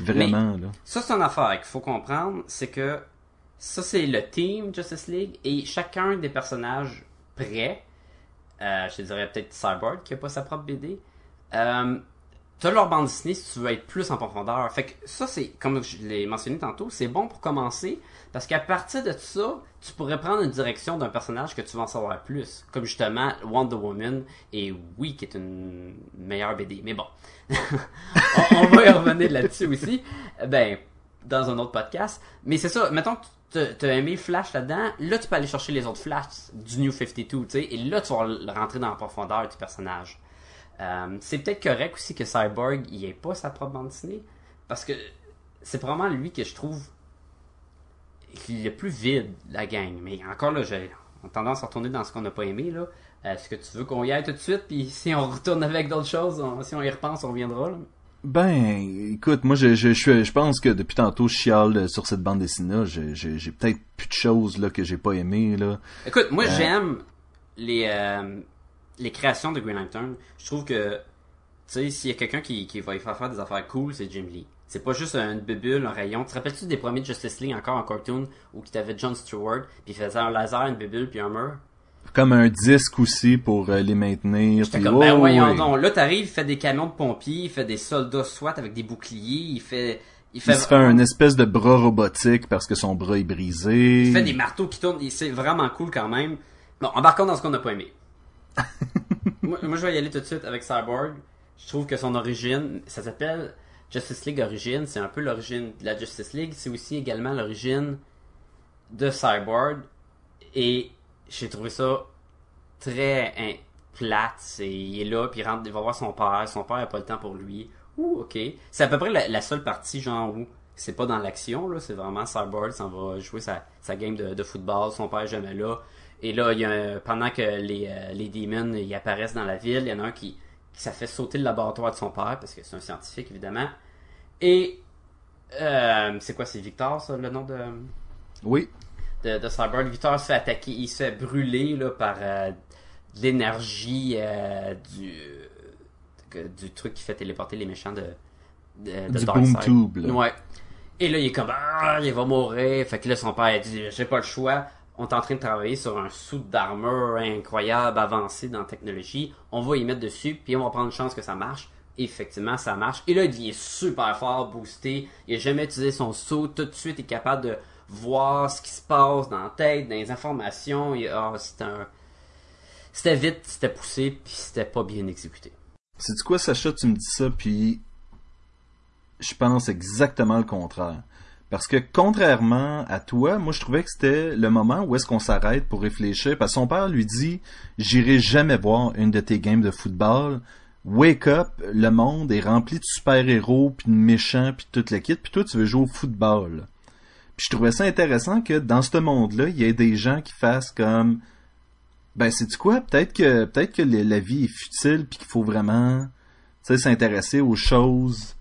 vraiment, là. Ça, c'est une affaire qu'il faut comprendre, c'est que ça, c'est le team Justice League et chacun des personnages prêts, euh, je te dirais peut-être Cyborg qui a pas sa propre BD, euh, t'as leur bande dessinée si tu veux être plus en profondeur. Fait que ça, c'est, comme je l'ai mentionné tantôt, c'est bon pour commencer parce qu'à partir de ça, tu pourrais prendre une direction d'un personnage que tu vas en savoir plus. Comme justement Wonder Woman et oui, qui est une meilleure BD. Mais bon, on, va y revenir là-dessus aussi. Ben, dans un autre podcast. Mais c'est ça, mettons que t'as- t'as aimé Flash là-dedans, là tu peux aller chercher les autres Flash du New 52, tu sais, et là tu vas rentrer dans la profondeur du personnage. Euh, c'est peut-être correct aussi que Cyborg il ait pas sa propre bande dessinée, parce que c'est probablement lui que je trouve le plus vide, la gang. Mais encore là, j'ai tendance à retourner dans ce qu'on n'a pas aimé, là. Est-ce que tu veux qu'on y aille tout de suite, puis si on retourne avec d'autres choses, on- si on y repense, on reviendra, là? Ben, écoute, moi, je, je, je, je pense que depuis tantôt, je chiale euh, sur cette bande dessinée-là. J'ai, j'ai, j'ai peut-être plus de choses là que j'ai pas aimées là. Écoute, moi Euh. j'aime les euh, les créations de Green Lantern. Je trouve que tu sais s'il y a quelqu'un qui, qui va y faire faire des affaires cool, c'est Jim Lee. C'est pas juste une bubule, un rayon. Tu te rappelles-tu des premiers Justice League encore en cartoon où tu avais John Stewart, puis il faisait un laser, une bubule, puis un mur? Comme un disque aussi pour euh, les maintenir. J'étais comme ouais, ben voyons donc. Là t'arrives, il fait des camions de pompiers, il fait des soldats SWAT avec des boucliers, il fait il fait Il se fait un espèce de bras robotique parce que son bras est brisé. Il fait des marteaux qui tournent, c'est vraiment cool quand même. Bon, embarquons dans ce qu'on n'a pas aimé. moi, moi, je vais y aller tout de suite avec Cyborg. Je trouve que son origine, ça s'appelle Justice League Origine. C'est un peu l'origine de la Justice League. C'est aussi également l'origine de Cyborg. Et j'ai trouvé ça très hein, plate. Il est là, puis il rentre, il va voir son père. Son père n'a pas le temps pour lui. Ouh, ok. C'est à peu près la, seule partie, genre, où c'est pas dans l'action, là. C'est vraiment Cyborg s'en va jouer sa, game de, football. Son père jamais là. Et là, il y a un- pendant que les, euh, les demons ils apparaissent dans la ville, il y en a un qui ça fait sauter le laboratoire de son père, parce que c'est un scientifique, évidemment. Et, euh, c'est quoi, c'est Victor, ça, le nom de Oui. de, de Cyborg? Victor se fait attaquer, il se fait brûler là, par euh, de l'énergie euh, du, du truc qui fait téléporter les méchants de, de, de Du boom tube, là. Ouais. Et là, il est comme, ah, il va mourir. Fait que là, son père, il dit, j'ai pas le choix. On est en train de travailler sur un sou d'armure incroyable, avancé dans la technologie. On va y mettre dessus, puis on va prendre une chance que ça marche. Effectivement, ça marche. Et là, il devient super fort, boosté. Il a jamais utilisé son saut. Tout de suite, il est capable de voir ce qui se passe dans la tête, dans les informations. Ah, c'était un... C'était vite, c'était poussé, puis c'était pas bien exécuté. C'est du quoi, Sacha, tu me dis ça, puis je pense exactement le contraire. Parce que contrairement à toi, moi je trouvais que c'était le moment où est-ce qu'on s'arrête pour réfléchir. Parce que son père lui dit J'irai jamais voir une de tes games de football. Wake up, le monde est rempli de super-héros, puis de méchants, puis toute l'équipe, puis toi tu veux jouer au football. Puis je trouvais ça intéressant que dans ce monde-là, il y ait des gens qui fassent comme ben c'est du quoi? Peut-être que peut-être que la vie est futile puis qu'il faut vraiment tu sais s'intéresser aux choses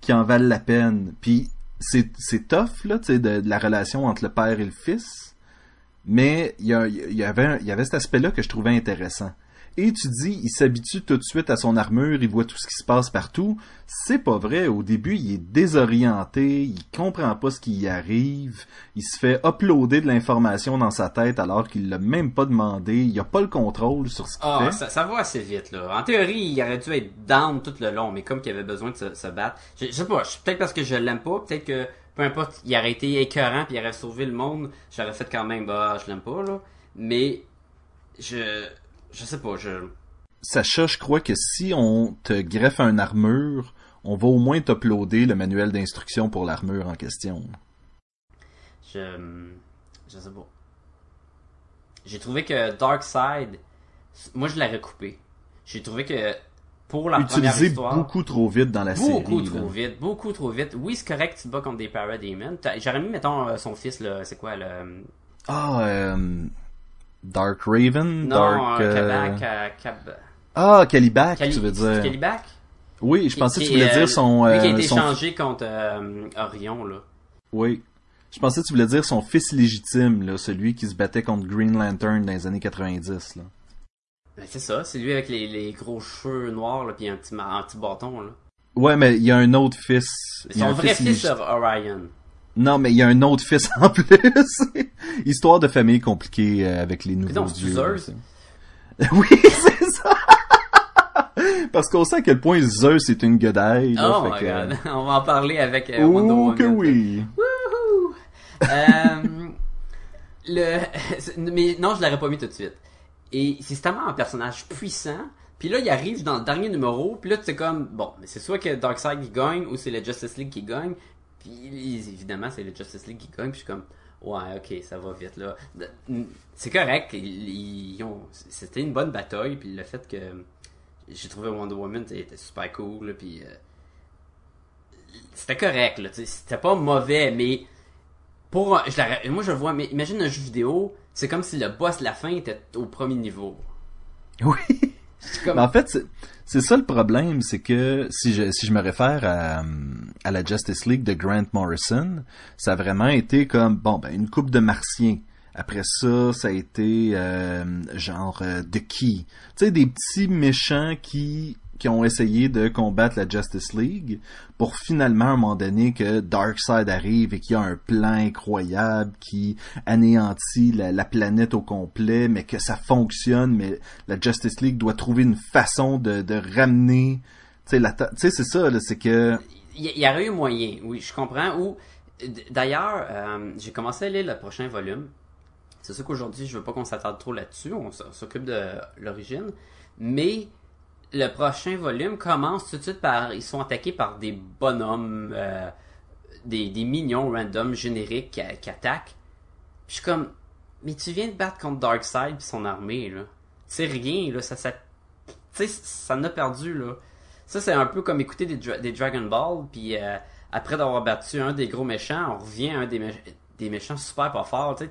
qui en valent la peine puis c'est c'est tough là de, de la relation entre le père et le fils mais il y, y avait il y avait cet aspect là que je trouvais intéressant et tu dis il s'habitue tout de suite à son armure il voit tout ce qui se passe partout c'est pas vrai au début il est désorienté il comprend pas ce qui y arrive il se fait uploader de l'information dans sa tête alors qu'il l'a même pas demandé. Il a pas le contrôle sur ce qu'il Ah, fait. ça, ça va assez vite, là. En théorie, il aurait dû être down tout le long, mais comme qu'il avait besoin de se, se battre. Je, je sais pas, peut-être parce que je l'aime pas, peut-être que, peu importe, il aurait été écœurant puis il aurait sauvé le monde, j'aurais fait quand même, bah, je l'aime pas, là. Mais, je, je sais pas, je, Sacha, je crois que si on te greffe un armure, on va au moins t'uploader le manuel d'instruction pour l'armure en question. Je, je sais pas. J'ai trouvé que Darkseid, moi je l'aurais coupé. J'ai trouvé que pour la première Utilisé histoire, beaucoup trop vite dans la beaucoup série. trop là. vite, beaucoup trop vite. Oui, c'est correct, tu te bats contre des parademons. J'aurais mis, mettons, euh, son fils, là, c'est quoi, le... Ah, euh, Dark Raven, Non, Dark... euh, euh, Kabak, euh, Kab... Ah, Calibac, Cali- tu veux dire. Calibac? Oui, je pensais que tu voulais euh, dire son... Lui qui a euh, été son- échangé contre euh, Orion, là. Oui. Je pensais que tu voulais dire son fils légitime, là, celui qui se battait contre Green Lantern dans les années 90, là. Ben, c'est ça, c'est lui avec les, les gros cheveux noirs, là, puis un petit, un petit bâton, là. Ouais, mais il y a un autre fils. Son vrai fils, c'est Orion. Non, mais il y a un autre fils en plus. Histoire de famille compliquée euh, avec les nouveaux donc, c'est dieux. C'est- oui, c'est ça. Parce qu'on sait à quel point Zeus est une godaille. là, Oh fait my que- god, on va en parler avec euh, Wonder Woman. que oui. Wouhou! Euh, le... Mais non, je l'aurais pas mis tout de suite. Et c'est tellement un personnage puissant. Puis là, il arrive dans le dernier numéro. Puis là, tu sais comme, bon, c'est soit que Darkseid qui gagne ou c'est le Justice League qui gagne. Puis évidemment, c'est le Justice League qui gagne. Puis je suis comme, ouais, ok, ça va vite là. C'est correct. ils- ont- C'était une bonne bataille. Puis le fait que j'ai trouvé Wonder Woman était super cool. là, Puis euh, c'était correct. là, C'était pas mauvais, mais pour moi je vois mais imagine un jeu vidéo c'est comme si le boss la fin était au premier niveau Oui. En fait, c'est- ça le problème, c'est que si je, si je me réfère à, à la Justice League de Grant Morrison, ça a vraiment été comme, bon, ben, une coupe de martiens. Après ça, ça a été euh, genre euh, Key. Tu sais, des petits méchants qui qui ont essayé de combattre la Justice League pour finalement à un moment donné que Darkseid arrive et qu'il y a un plan incroyable qui anéantit la, la planète au complet, mais que ça fonctionne, mais la Justice League doit trouver une façon de, ramener, tu sais, c'est ça, c'est que, il y, y aurait eu moyen oui je comprends d'ailleurs euh, j'ai commencé à lire le prochain volume. C'est sûr qu'aujourd'hui je veux pas qu'on s'attarde trop là-dessus on s'occupe de l'origine mais le prochain volume commence tout de suite par ils sont attaqués par des bonhommes euh, des, des mignons random génériques qui, attaquent Puis je suis comme, mais tu viens de battre contre Darkseid puis son armée, là. C'est rien, là. Ça, ça, tu ça en a perdu, là. Ça, c'est un peu comme écouter des, Dra- des Dragon Ball, puis euh, après d'avoir battu un des gros méchants, on revient à un des, des méchants super pas forts, tu.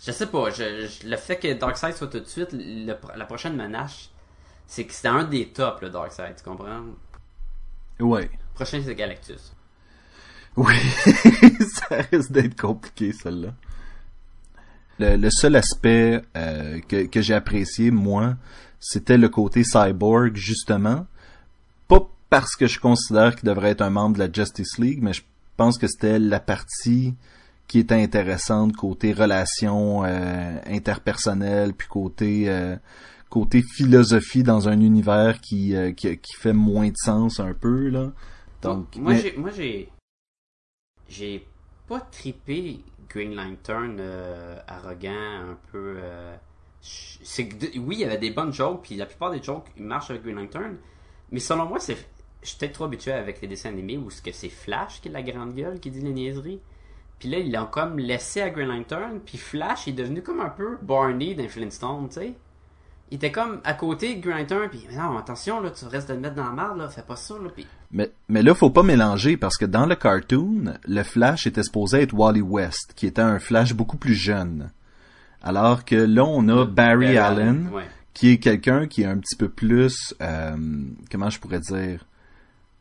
Je sais pas, je- le fait que Darkseid soit tout de suite le- la prochaine menace, c'est que c'était un des tops, le Darkseid, tu comprends? ouais. Prochain, c'est Galactus. Oui, ça risque d'être compliqué, celle-là. Le, le seul aspect euh, que, que j'ai apprécié, moi, c'était le côté cyborg, justement. Pas parce que je considère qu'il devrait être un membre de la Justice League, mais je pense que c'était la partie qui était intéressante côté relations euh, interpersonnelles, puis côté euh, côté philosophie dans un univers qui, euh, qui qui fait moins de sens un peu là. Donc, moi, mais- moi, j'ai, j'ai pas trippé Green Lantern euh, arrogant, un peu. euh, c'est oui, il y avait des bonnes jokes, puis la plupart des jokes marchent avec Green Lantern, mais selon moi, c'est, je suis peut-être trop habitué avec les dessins animés où que c'est Flash qui est la grande gueule qui dit les niaiseries. Puis là, ils l'ont comme laissé à Green Lantern, puis Flash est devenu comme un peu Barney dans Flintstone, tu sais. Il était comme à côté Lantern, puis mais non, attention, là, tu restes de le mettre dans la merde, là, fais pas ça, là, puis Mais, mais là, faut pas mélanger parce que dans le cartoon, le Flash était supposé être Wally West, qui était un Flash beaucoup plus jeune. Alors que là, on a Barry, Barry Allen, ouais. qui est quelqu'un qui est un petit peu plus, euh, comment je pourrais dire,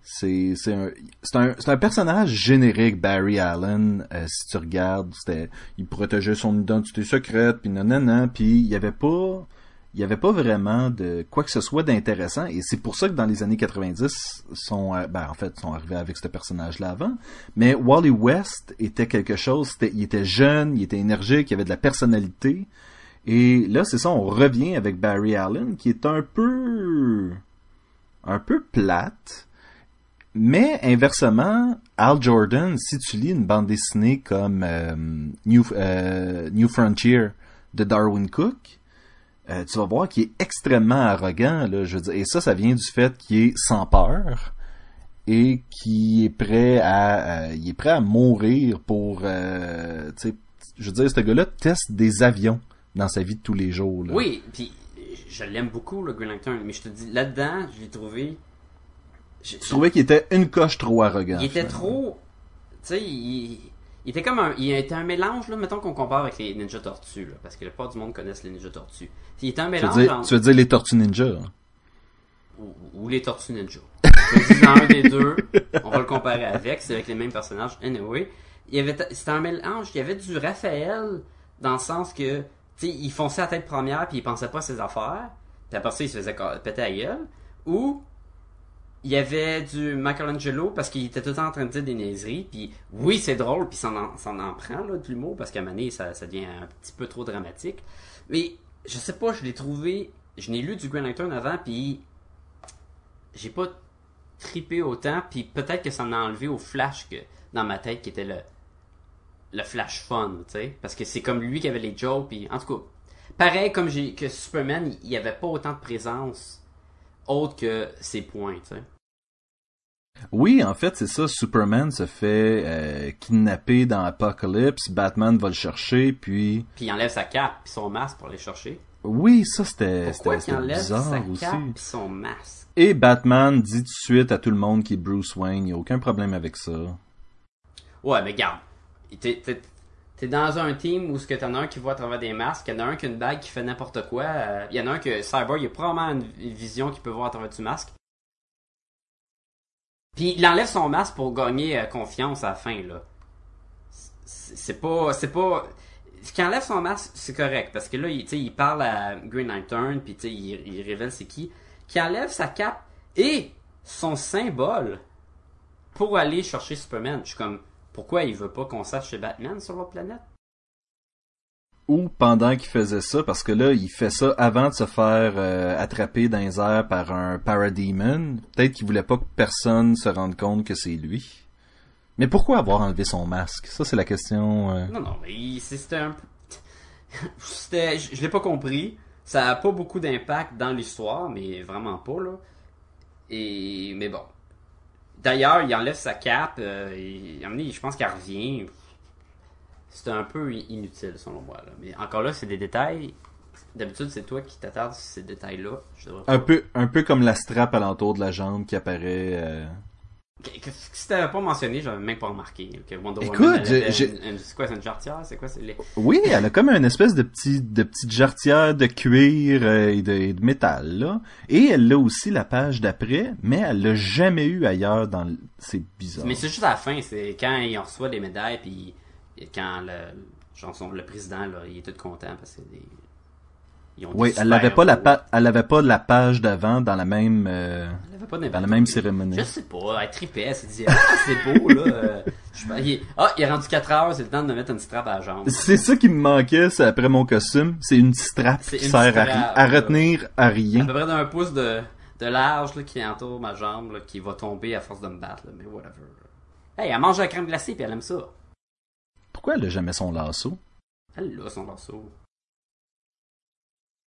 c'est c'est un c'est un c'est un personnage générique Barry Allen euh, si tu regardes c'était il protégeait son identité secrète puis nanana puis il y avait pas il y avait pas vraiment de quoi que ce soit d'intéressant et c'est pour ça que dans les années 90 sont euh, ben en fait sont arrivés avec ce personnage là avant. Mais Wally West était quelque chose il était jeune il était énergique il avait de la personnalité. Et là c'est ça on revient avec Barry Allen qui est un peu un peu plate. Mais inversement, Al Jordan, si tu lis une bande dessinée comme euh, New, euh, New Frontier de Darwin Cook, euh, tu vas voir qu'il est extrêmement arrogant. Là, je veux dire, et ça, ça vient du fait qu'il est sans peur et qui est prêt à, euh, il est prêt à mourir pour, euh, tu sais, je veux dire, ce gars-là teste des avions dans sa vie de tous les jours. Là. Oui, puis je l'aime beaucoup, le Green Lantern, mais je te dis, là-dedans, je l'ai trouvé... Je, Je trouvais qu'il était une coche trop arrogant. il était trop... Tu sais, il, il était comme un... Il était un mélange, là, mettons qu'on compare avec les Ninja Tortues, là, parce que la plupart du monde connaissent les Ninja Tortues. Il était un Tu mélange veux, dire, entre- tu veux dire les Tortues Ninja? hein? ou, ou les Tortues Ninja. Choisis un des deux, on va le comparer avec, c'est avec les mêmes personnages. Anyway, il y avait, c'était un mélange, il y avait du Raphaël, dans le sens que, tu sais, il fonçait à tête première puis il pensait pas à ses affaires, puis après ça, il se faisait péter la gueule, ou il y avait du Michelangelo parce qu'il était tout le temps en train de dire des niaiseries, puis oui, c'est drôle, puis ça en, en prend, là, de l'humour, parce qu'à donné, ça, ça devient un petit peu trop dramatique. Mais, je sais pas, je l'ai trouvé, je n'ai lu du Green Lantern avant, puis j'ai pas trippé autant, puis peut-être que ça en a enlevé au Flash que dans ma tête qui était le le Flash fun, tu sais, parce que c'est comme lui qui avait les jokes, puis en tout cas, pareil comme j'ai que Superman, il y avait pas autant de présence autre que ses points, tu. Oui, en fait, c'est ça. Superman se fait euh, kidnapper dans Apocalypse. Batman va le chercher, puis... Puis il enlève sa cape puis son masque pour aller chercher. Oui, ça, c'était bizarre sa aussi. cape puis son masque? Et Batman dit tout de suite à tout le monde qu'il est Bruce Wayne. Il n'y a aucun problème avec ça. Ouais, mais garde, t'es t'es- t'es dans un team où ce que t'en as un qui voit à travers des masques, il y en a un qui a une bague qui fait n'importe quoi, euh, il y en a un que Cyborg, il a probablement une une vision qu'il peut voir à travers du masque. Puis il enlève son masque pour gagner euh, confiance à la fin là. C'est pas c'est pas qu'il enlève son masque, c'est correct parce que là il il parle à Green Lantern puis il, il révèle c'est qui, qui enlève sa cape et son symbole pour aller chercher Superman. Je suis comme pourquoi il veut pas qu'on sache chez Batman sur l'autre planète? Ou pendant qu'il faisait ça, parce que là, il fait ça avant de se faire euh, attraper dans les airs par un Parademon. Peut-être qu'il voulait pas que personne se rende compte que c'est lui. Mais pourquoi avoir enlevé son masque? Ça, c'est la question... euh. Non, non, mais c'était un. C'était. Je je l'ai pas compris. Ça a pas beaucoup d'impact dans l'histoire, mais vraiment pas, là. Et. Mais bon. D'ailleurs, il enlève sa cape. euh, je pense qu'elle revient. C'était un peu inutile, selon moi, là. Mais encore là, c'est des détails. D'habitude, c'est toi qui t'attardes sur ces détails-là. Un peu, un peu comme la strap alentour de la jambe qui apparaît... euh. Si t'avais pas mentionné, j'avais même pas remarqué que Wonder Écoute, Woman. C'est quoi, c'est une jarretière? C'est quoi, les. Oui, elle a comme une espèce de petit, de petite jarretière de cuir euh, et de, et de métal, là. Et elle a aussi la page d'après, mais elle l'a jamais eu ailleurs dans le... C'est bizarre. Mais c'est juste à la fin, c'est quand il reçoit les médailles, puis et quand le, genre son- le président, là, il est tout content parce que des- ils ont Oui, elle super avait pas la pa- elle avait pas la page d'avant dans la même euh, Elle avait pas dans la même cérémonie. Je sais pas, elle tripait, elle s'est dit, ah, c'est beau, là. euh, je sais pas, il est- ah, il est rendu 4 heures, c'est le temps de me mettre une strap à la jambe. C'est ça qui me manquait, c'est après mon costume, c'est une strap qui une sert à, strap, à retenir à À rien. peu près d'un pouce de, de large, là, qui entoure ma jambe, là, qui va tomber à force de me battre, là, mais whatever. Hey, elle mange la crème glacée, puis elle aime ça. Pourquoi elle a jamais son lasso? Elle a son lasso.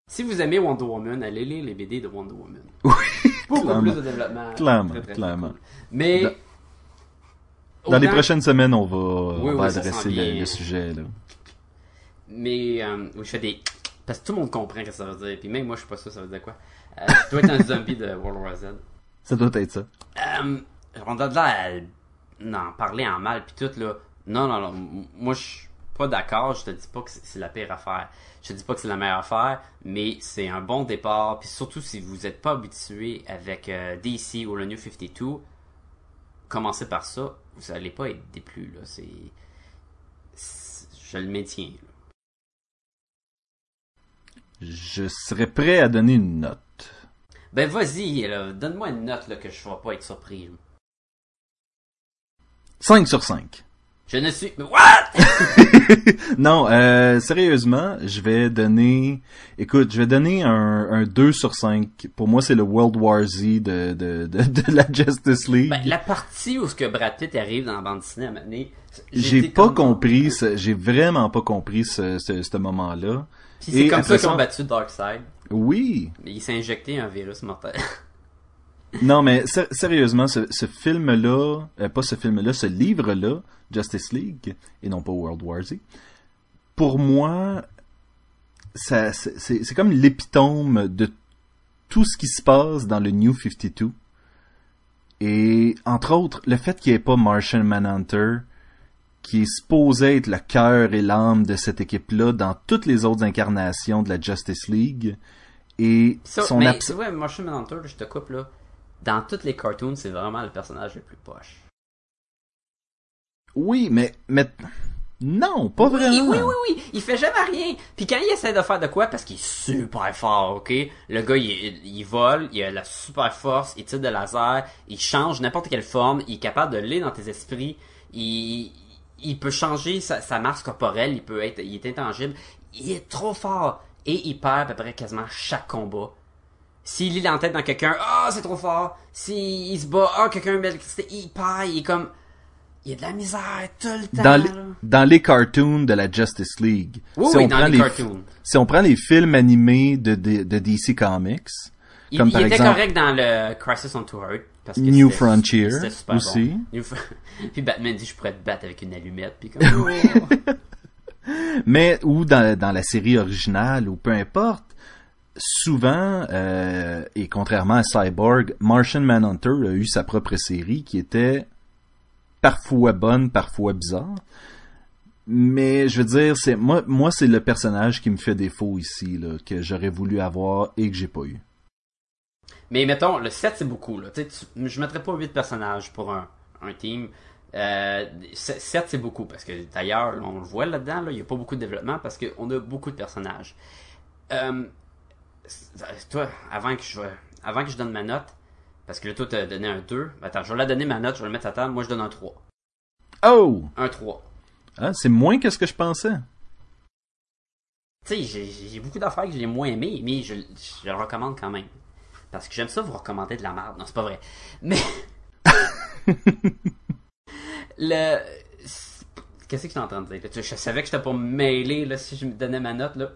Si vous aimez Wonder Woman, allez lire les BD de Wonder Woman. Oui, Beaucoup plus de développement. Clairement, Très, très, très clairement. cool. Mais. Dans- Dans les prochaines semaines, on va, on va oui, adresser le, sujet là. Mais. euh, oui, je fais des. Parce que tout le monde comprend ce que ça veut dire. Puis même moi, je suis pas sûr ça veut dire quoi. Euh, tu dois être un zombie de World War Z. Ça doit être ça. Euh, on a de là à n'en parler en mal puis tout là. Non non non, moi je suis pas d'accord, je te dis pas que c'est la pire affaire. Je te dis pas que c'est la meilleure affaire, mais c'est un bon départ puis surtout si vous êtes pas habitué avec euh, DC ou le New 52, commencez par ça, vous allez pas être déplu là, c'est je le maintiens. là. Je serais prêt à donner une note. Ben vas-y, là, donne-moi une note là que je vais pas être surpris. là. 5 sur 5. Je ne suis What? Non, euh, sérieusement, je vais donner, écoute, je vais donner un, un 2 sur 5. Pour moi, c'est le World War Z de, de, de, de la Justice League. Ben, la partie où ce que Brad Pitt arrive dans la bande dessinée à donné, j'ai pas comme- compris, ce- j'ai vraiment pas compris ce, ce, ce moment-là. Puis c'est comme ça qu'ils ont battu Darkseid. Oui, il s'est injecté un virus mortel. Non, mais sé- sérieusement, ce, ce film-là, euh, pas ce film-là, ce livre-là, Justice League, et non pas World War Z, pour moi, ça, c'est comme l'épitome de tout ce qui se passe dans le New 52. Et, entre autres, le fait qu'il n'y ait pas Martian Manhunter, qui est supposé être le cœur et l'âme de cette équipe-là dans toutes les autres incarnations de la Justice League, et Ça, son absence... Martian Manhunter, je te coupe là. Dans toutes les cartoons, c'est vraiment le personnage le plus poche. Oui, mais, mais, non, pas Oui, vraiment. oui, oui, oui. Il fait jamais rien. Puis quand il essaie de faire de quoi, parce qu'il est super fort, ok? Le gars, il, il vole, il a la super force, il tire de laser, il change n'importe quelle forme, il est capable de lire dans tes esprits, il, il peut changer sa, sa masse corporelle, il peut être, il est intangible. Il est trop fort. Et il perd à peu près quasiment chaque combat. S'il lit la tête dans quelqu'un, ah, c'est trop fort. S'il se bat, ah, quelqu'un met l'électricité, il perd, il est comme, il y a de la misère tout le temps. dans, les, dans cartoons de la Justice League. Oui, si oui, on dans prend les cartoons. Si on prend les films animés de, de, de DC Comics, Il, comme il par était exemple correct dans le Crisis on Two Earth. Parce que New Frontier super aussi. bon. New Fr- puis Batman dit je pourrais te battre avec une allumette. Puis comme, oh. mais ou dans, dans la série originale ou peu importe, souvent euh, et contrairement à Cyborg, Martian Manhunter a eu sa propre série qui était parfois bonne, parfois bizarre. Mais je veux dire, c'est moi, moi c'est le personnage qui me fait défaut ici, que j'aurais voulu avoir et que j'ai pas eu. Mais mettons, le 7 c'est beaucoup. Là. Tu je mettrais pas 8 personnages pour un, team. Euh, 7 c'est beaucoup parce que d'ailleurs, on le voit là-dedans, là, il n'y a pas beaucoup de développement parce qu'on a beaucoup de personnages. Euh, toi, avant que je avant que je donne ma note, parce que là, toi, t'as donné un 2. Attends, je vais la donner ma note, je vais le mettre à table. Moi, je donne un 3. Oh! Un 3. Ah, c'est moins que ce que je pensais. Tu sais, j'ai- beaucoup d'affaires que j'ai moins aimées, mais je, je le recommande quand même. Parce que j'aime ça vous recommander de la merde. Non, c'est pas vrai. Mais. le. Qu'est-ce que je suis en train de dire? Tu- Je savais que j'étais pas mêlé là, si je me donnais ma note. là.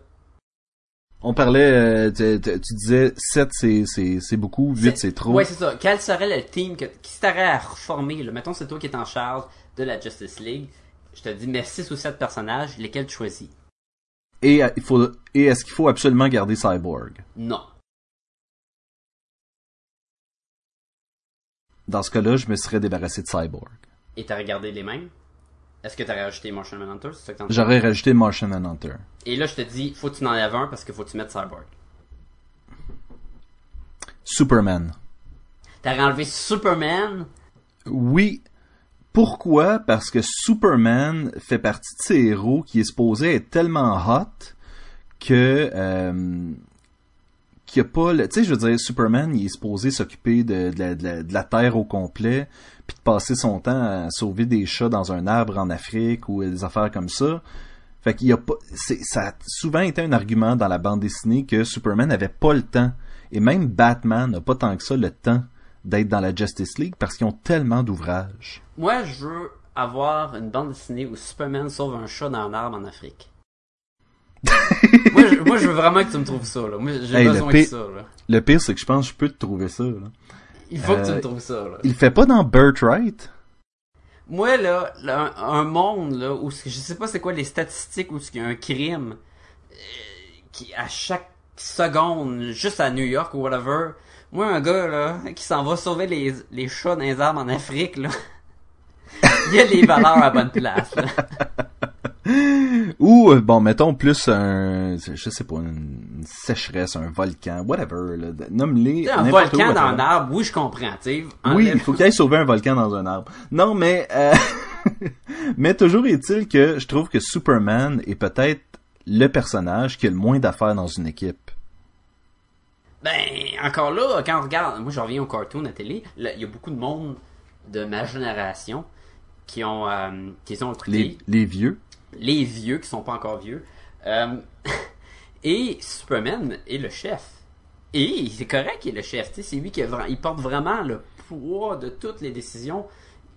On parlait, euh, tu, disais 7 c'est, beaucoup, 8 c'est trop. Ouais, c'est ça. Quel serait le team que, qui t'aurait à reformer? Là? Mettons, c'est toi qui es en charge de la Justice League. Je te dis, mais 6 ou 7 personnages, lesquels tu choisis? Et, euh, il faut, et est-ce qu'il faut absolument garder Cyborg? Non. Dans ce cas-là, je me serais débarrassé de Cyborg. Et t'as regardé les mêmes? Est-ce que t'aurais rajouté Martian Manhunter? C'est ça que t'en J'aurais rajouté Martian Manhunter. Et là, je te dis, faut que tu en enlèves un parce qu'il faut que tu mettes Cyborg. Superman. T'aurais enlevé Superman? Oui. Pourquoi? Parce que Superman fait partie de ces héros qui est supposé être tellement hot que euh, Tu sais, je veux dire, Superman, il est supposé s'occuper de, la, Terre au complet, puis de passer son temps à sauver des chats dans un arbre en Afrique ou des affaires comme ça. Fait qu'il y a Ça a souvent été un argument dans la bande dessinée que Superman n'avait pas le temps. Et même Batman n'a pas tant que ça le temps d'être dans la Justice League parce qu'ils ont tellement d'ouvrages. Moi, je veux avoir une bande dessinée où Superman sauve un chat dans un arbre en Afrique. Moi, je, moi, je veux vraiment que tu me trouves ça. Là. Moi, j'ai Hey, besoin de pire- ça. Là. Le pire, c'est que je pense que je peux te trouver ça. là. Il faut que tu Euh, me trouves ça. Là. Il le fait pas dans Birthright? Moi, là, là, un, un monde là, où je sais pas c'est quoi les statistiques où il y a un crime euh, qui à chaque seconde, juste à New York ou whatever, moi, un gars là qui s'en va sauver les, les chats dans les arbres en Afrique, là, il y a les valeurs à bonne place. Là. Ou, euh, bon, mettons plus un, je sais pas, une sécheresse, un volcan, whatever. là. Nomme-les. Un où volcan dans un arbre, oui, je comprends. tu. Oui, il faut qu'il aille sauver un volcan dans un arbre. Non, mais, euh, mais toujours est-il que je trouve que Superman est peut-être le personnage qui a le moins d'affaires dans une équipe. Ben, encore là, quand on regarde, moi je reviens au cartoon à télé, il y a beaucoup de monde de ma génération qui ont, euh, qui ont écouté. Les, les vieux. Les vieux qui sont pas encore vieux. Euh, et Superman est le chef. Et c'est correct qu'il est le chef. C'est lui qui porte vraiment le poids de toutes les décisions.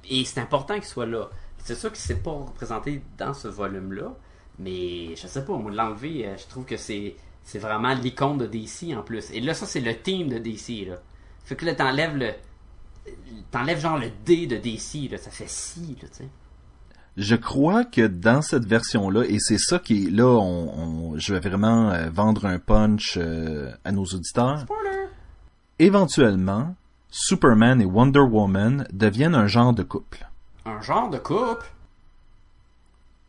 Et c'est important qu'il soit là. C'est sûr que c'est pas représenté dans ce volume-là. Mais je sais pas, moi, l'enlever, euh, je trouve que c'est vraiment l'icône de DC en plus. Et là, ça, c'est le team de DC. Là. Fait que là, t'enlèves le. T'enlèves genre le D de DC. Ça fait si, là, tu sais. Je crois que dans cette version-là, et c'est ça qui est là, on, on- je vais vraiment euh, vendre un punch euh, à nos auditeurs. Spoiler! Éventuellement, Superman et Wonder Woman deviennent un genre de couple. Un genre de couple?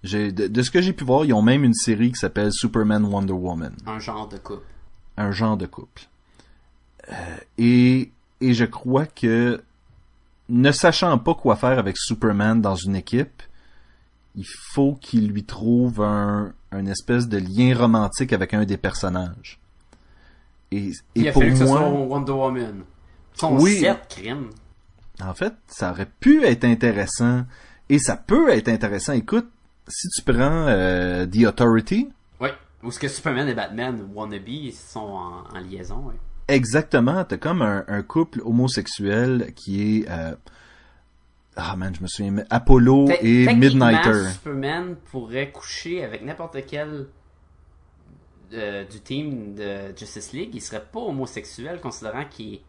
J'ai- De, de ce que j'ai pu voir, ils ont même une série qui s'appelle Superman Wonder Woman. Un genre de couple. un genre de couple. Euh, et, et je crois que, ne sachant pas quoi faire avec Superman dans une équipe, il faut qu'il lui trouve un, un espèce de lien romantique avec un des personnages. Et, et Il a pour fallu que ce moi, soit Wonder Woman. Son Oui. 7 crimes. en fait, ça aurait pu être intéressant. Et ça peut être intéressant. Écoute, si tu prends euh, The Authority, Oui. Ou est-ce que Superman et Batman wannabe sont en, en liaison, oui. Exactement, t'as comme un, un couple homosexuel qui est euh, ah man, je me souviens mais Apollo et Midnighter. Superman pourrait coucher avec n'importe quel euh, du team de Justice League. Il serait pas homosexuel, considérant qu'il est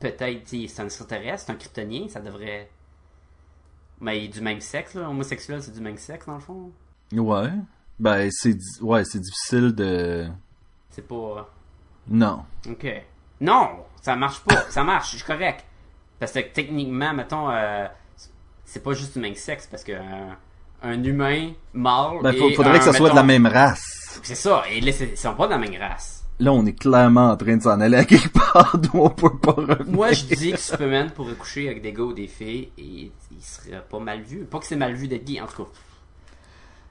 peut-être, c'est un extraterrestre, c'est un kryptonien, ça devrait. Mais il est du même sexe, là. Homosexuel, c'est du même sexe, dans le fond. Ouais. Ben c'est ouais, c'est difficile de C'est pas. non. Ok. Non, ça marche pas. ça marche, je suis correct. Parce que techniquement, mettons, euh, c'est pas juste du même sexe, parce que euh, un humain mâle. Ben faut- et faudrait un, que ça soit de la même race. C'est ça, et là, c'est- ils sont pas de la même race. Là, on est clairement en train de s'en aller à quelque part d'où on peut pas revenir. Moi, je dis que Superman pourrait coucher avec des gars ou des filles, et il serait pas mal vu. Pas que c'est mal vu d'être gay, en tout cas.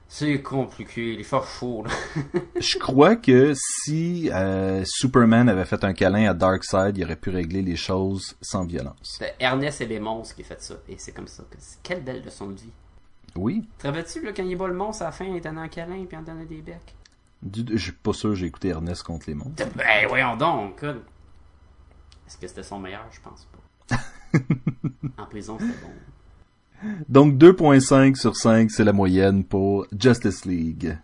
C'est compliqué, il est fort chaud, là. Je crois que si euh, Superman avait fait un câlin à Darkseid, il aurait pu régler les choses sans violence. C'est Ernest et les monstres qui a fait ça, et c'est comme ça. que Quelle belle leçon de vie. Oui. Te rappelles-tu, quand il bat le monstre à la fin, il donnait un câlin, puis il en donnait des becs? Du- Je suis pas sûr que j'ai écouté Ernest contre les monstres. Ben, voyons donc. Est-ce que c'était son meilleur? Je pense pas. en prison, c'était bon. Donc 2.5 sur 5, c'est la moyenne pour Justice League.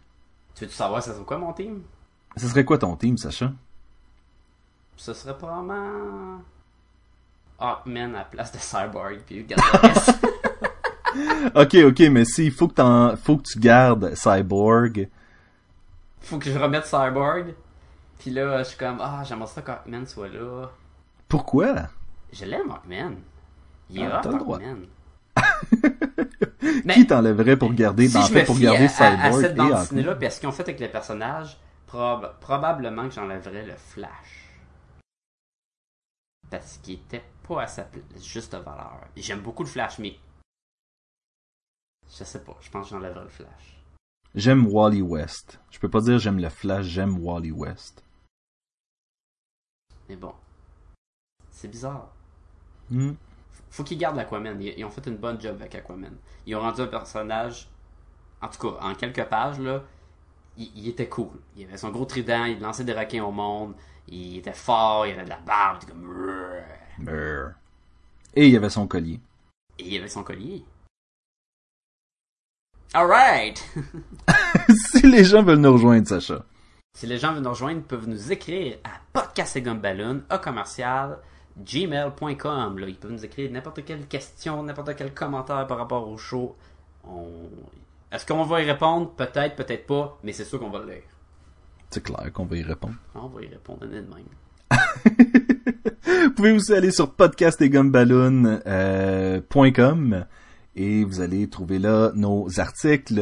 Tu veux-tu savoir ça serait quoi mon team? Ce serait quoi ton team, Sacha? Ce serait probablement... Hawkman à la place de Cyborg, puis garde le reste. Ok, ok, mais s'il faut que t'en, faut que tu gardes Cyborg, Faut que je remette Cyborg. Puis là, je suis comme, ah, j'aimerais ça qu'Hawkman soit là. pourquoi? Je l'aime, Hawkman. Il est Ah. Hawkman. Mais- Qui t'enlèverait pour garder, si ben, en fait, pour garder à, à- à Cyborg cette dessinée-là, puis à ce qu'ils ont fait avec les personnages, prob- probablement que j'enlèverais le Flash. Parce qu'il était pas à sa juste valeur. J'aime beaucoup le Flash, mais... Je sais pas, je pense que j'enlèverais le Flash. J'aime Wally West. Je peux pas dire j'aime le Flash, j'aime Wally West. Mais bon. C'est bizarre. Hmm. Faut qu'ils gardent l'Aquaman. Ils, ils ont fait une bonne job avec Aquaman. Ils ont rendu un personnage, en tout cas, en quelques pages, là, il, il était cool. Il avait son gros trident, il lançait des requins au monde, il était fort, il avait de la barbe, il était comme... Rrrr. Brrr. Et il avait son collier. Et il avait son collier. Alright! si les gens veulent nous rejoindre, Sacha. si les gens veulent nous rejoindre, ils peuvent nous écrire à podcast et gumballoon, à commercial, gmail.com. Là, ils peuvent nous écrire n'importe quelle question, n'importe quel commentaire par rapport au show. On... Est-ce qu'on va y répondre? Peut-être, peut-être pas, mais c'est sûr qu'on va le lire. C'est clair qu'on va y répondre. On va y répondre de même. Vous pouvez aussi aller sur podcastetgumballoon.com et vous allez trouver là nos articles,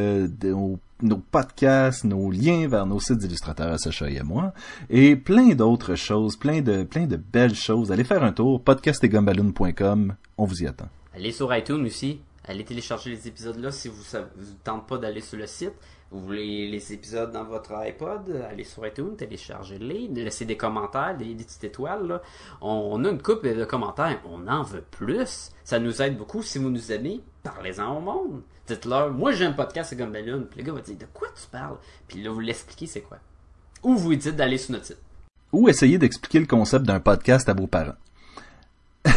nos, podcasts, nos liens vers nos sites d'illustrateurs à Sacha et à moi et plein d'autres choses, plein de, plein de belles choses. Allez faire un tour, podcastetgumballoon.com, on vous y attend. Allez sur iTunes aussi. Allez télécharger les épisodes là si vous ne vous pas d'aller sur le site. Vous voulez les épisodes dans votre iPod, allez sur iTunes, téléchargez-les, laissez des commentaires, des, petites étoiles. On, on a une couple de commentaires, on en veut plus. Ça nous aide beaucoup. Si vous nous aimez, parlez-en au monde. Dites-leur, moi j'ai un podcast, c'est comme Ballon. Puis le gars va dire, de quoi tu parles? Puis là, vous l'expliquez, c'est quoi? Ou vous lui dites d'aller sur notre site. Ou essayez d'expliquer le concept d'un podcast à vos parents.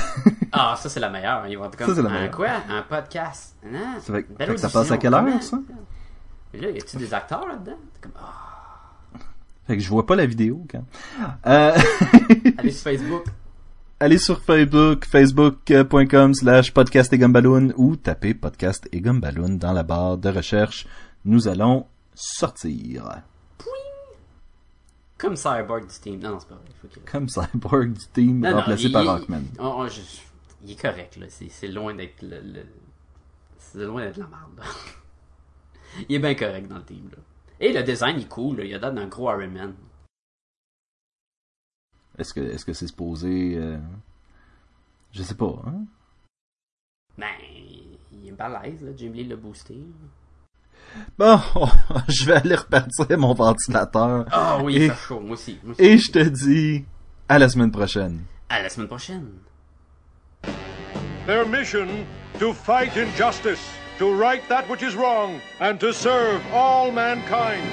Ah, ça c'est la meilleure. Ils vont être comme, Ça, c'est la un quoi? Un podcast? Non. Ça fait- que ça passe à quelle heure, ça? Mais là, y a-tu des acteurs là-dedans? T'es comme, ah. Fait que je vois pas la vidéo quand. Euh, Allez sur Facebook. Allez sur Facebook, facebook.com slash podcast et gumballoon ou tapez podcast et gumballoon dans la barre de recherche. Nous allons sortir. Comme Cyborg du team. Non, non, c'est pas vrai. Faut que- Comme Cyborg du team Non, non, remplacé il- par il- Rockman. Oh, oh, je- il est correct, là. C'est loin d'être le, le- C'est loin d'être la merde, là. Il est bien correct dans le team, là. Et le design, il est cool, là. Il a l'air d'un gros Iron Man. Est-ce que est-ce que c'est supposé euh, Je sais pas, hein? Ben, il est balèze, là. Jim Lee l'a boosté. Bon, je vais aller repartir mon ventilateur. Ah oui, Et- fait chaud. Moi aussi. Moi aussi. Et je te dis à la semaine prochaine. À la semaine prochaine. Their mission to fight injustice, to right that which is wrong, and to serve all mankind.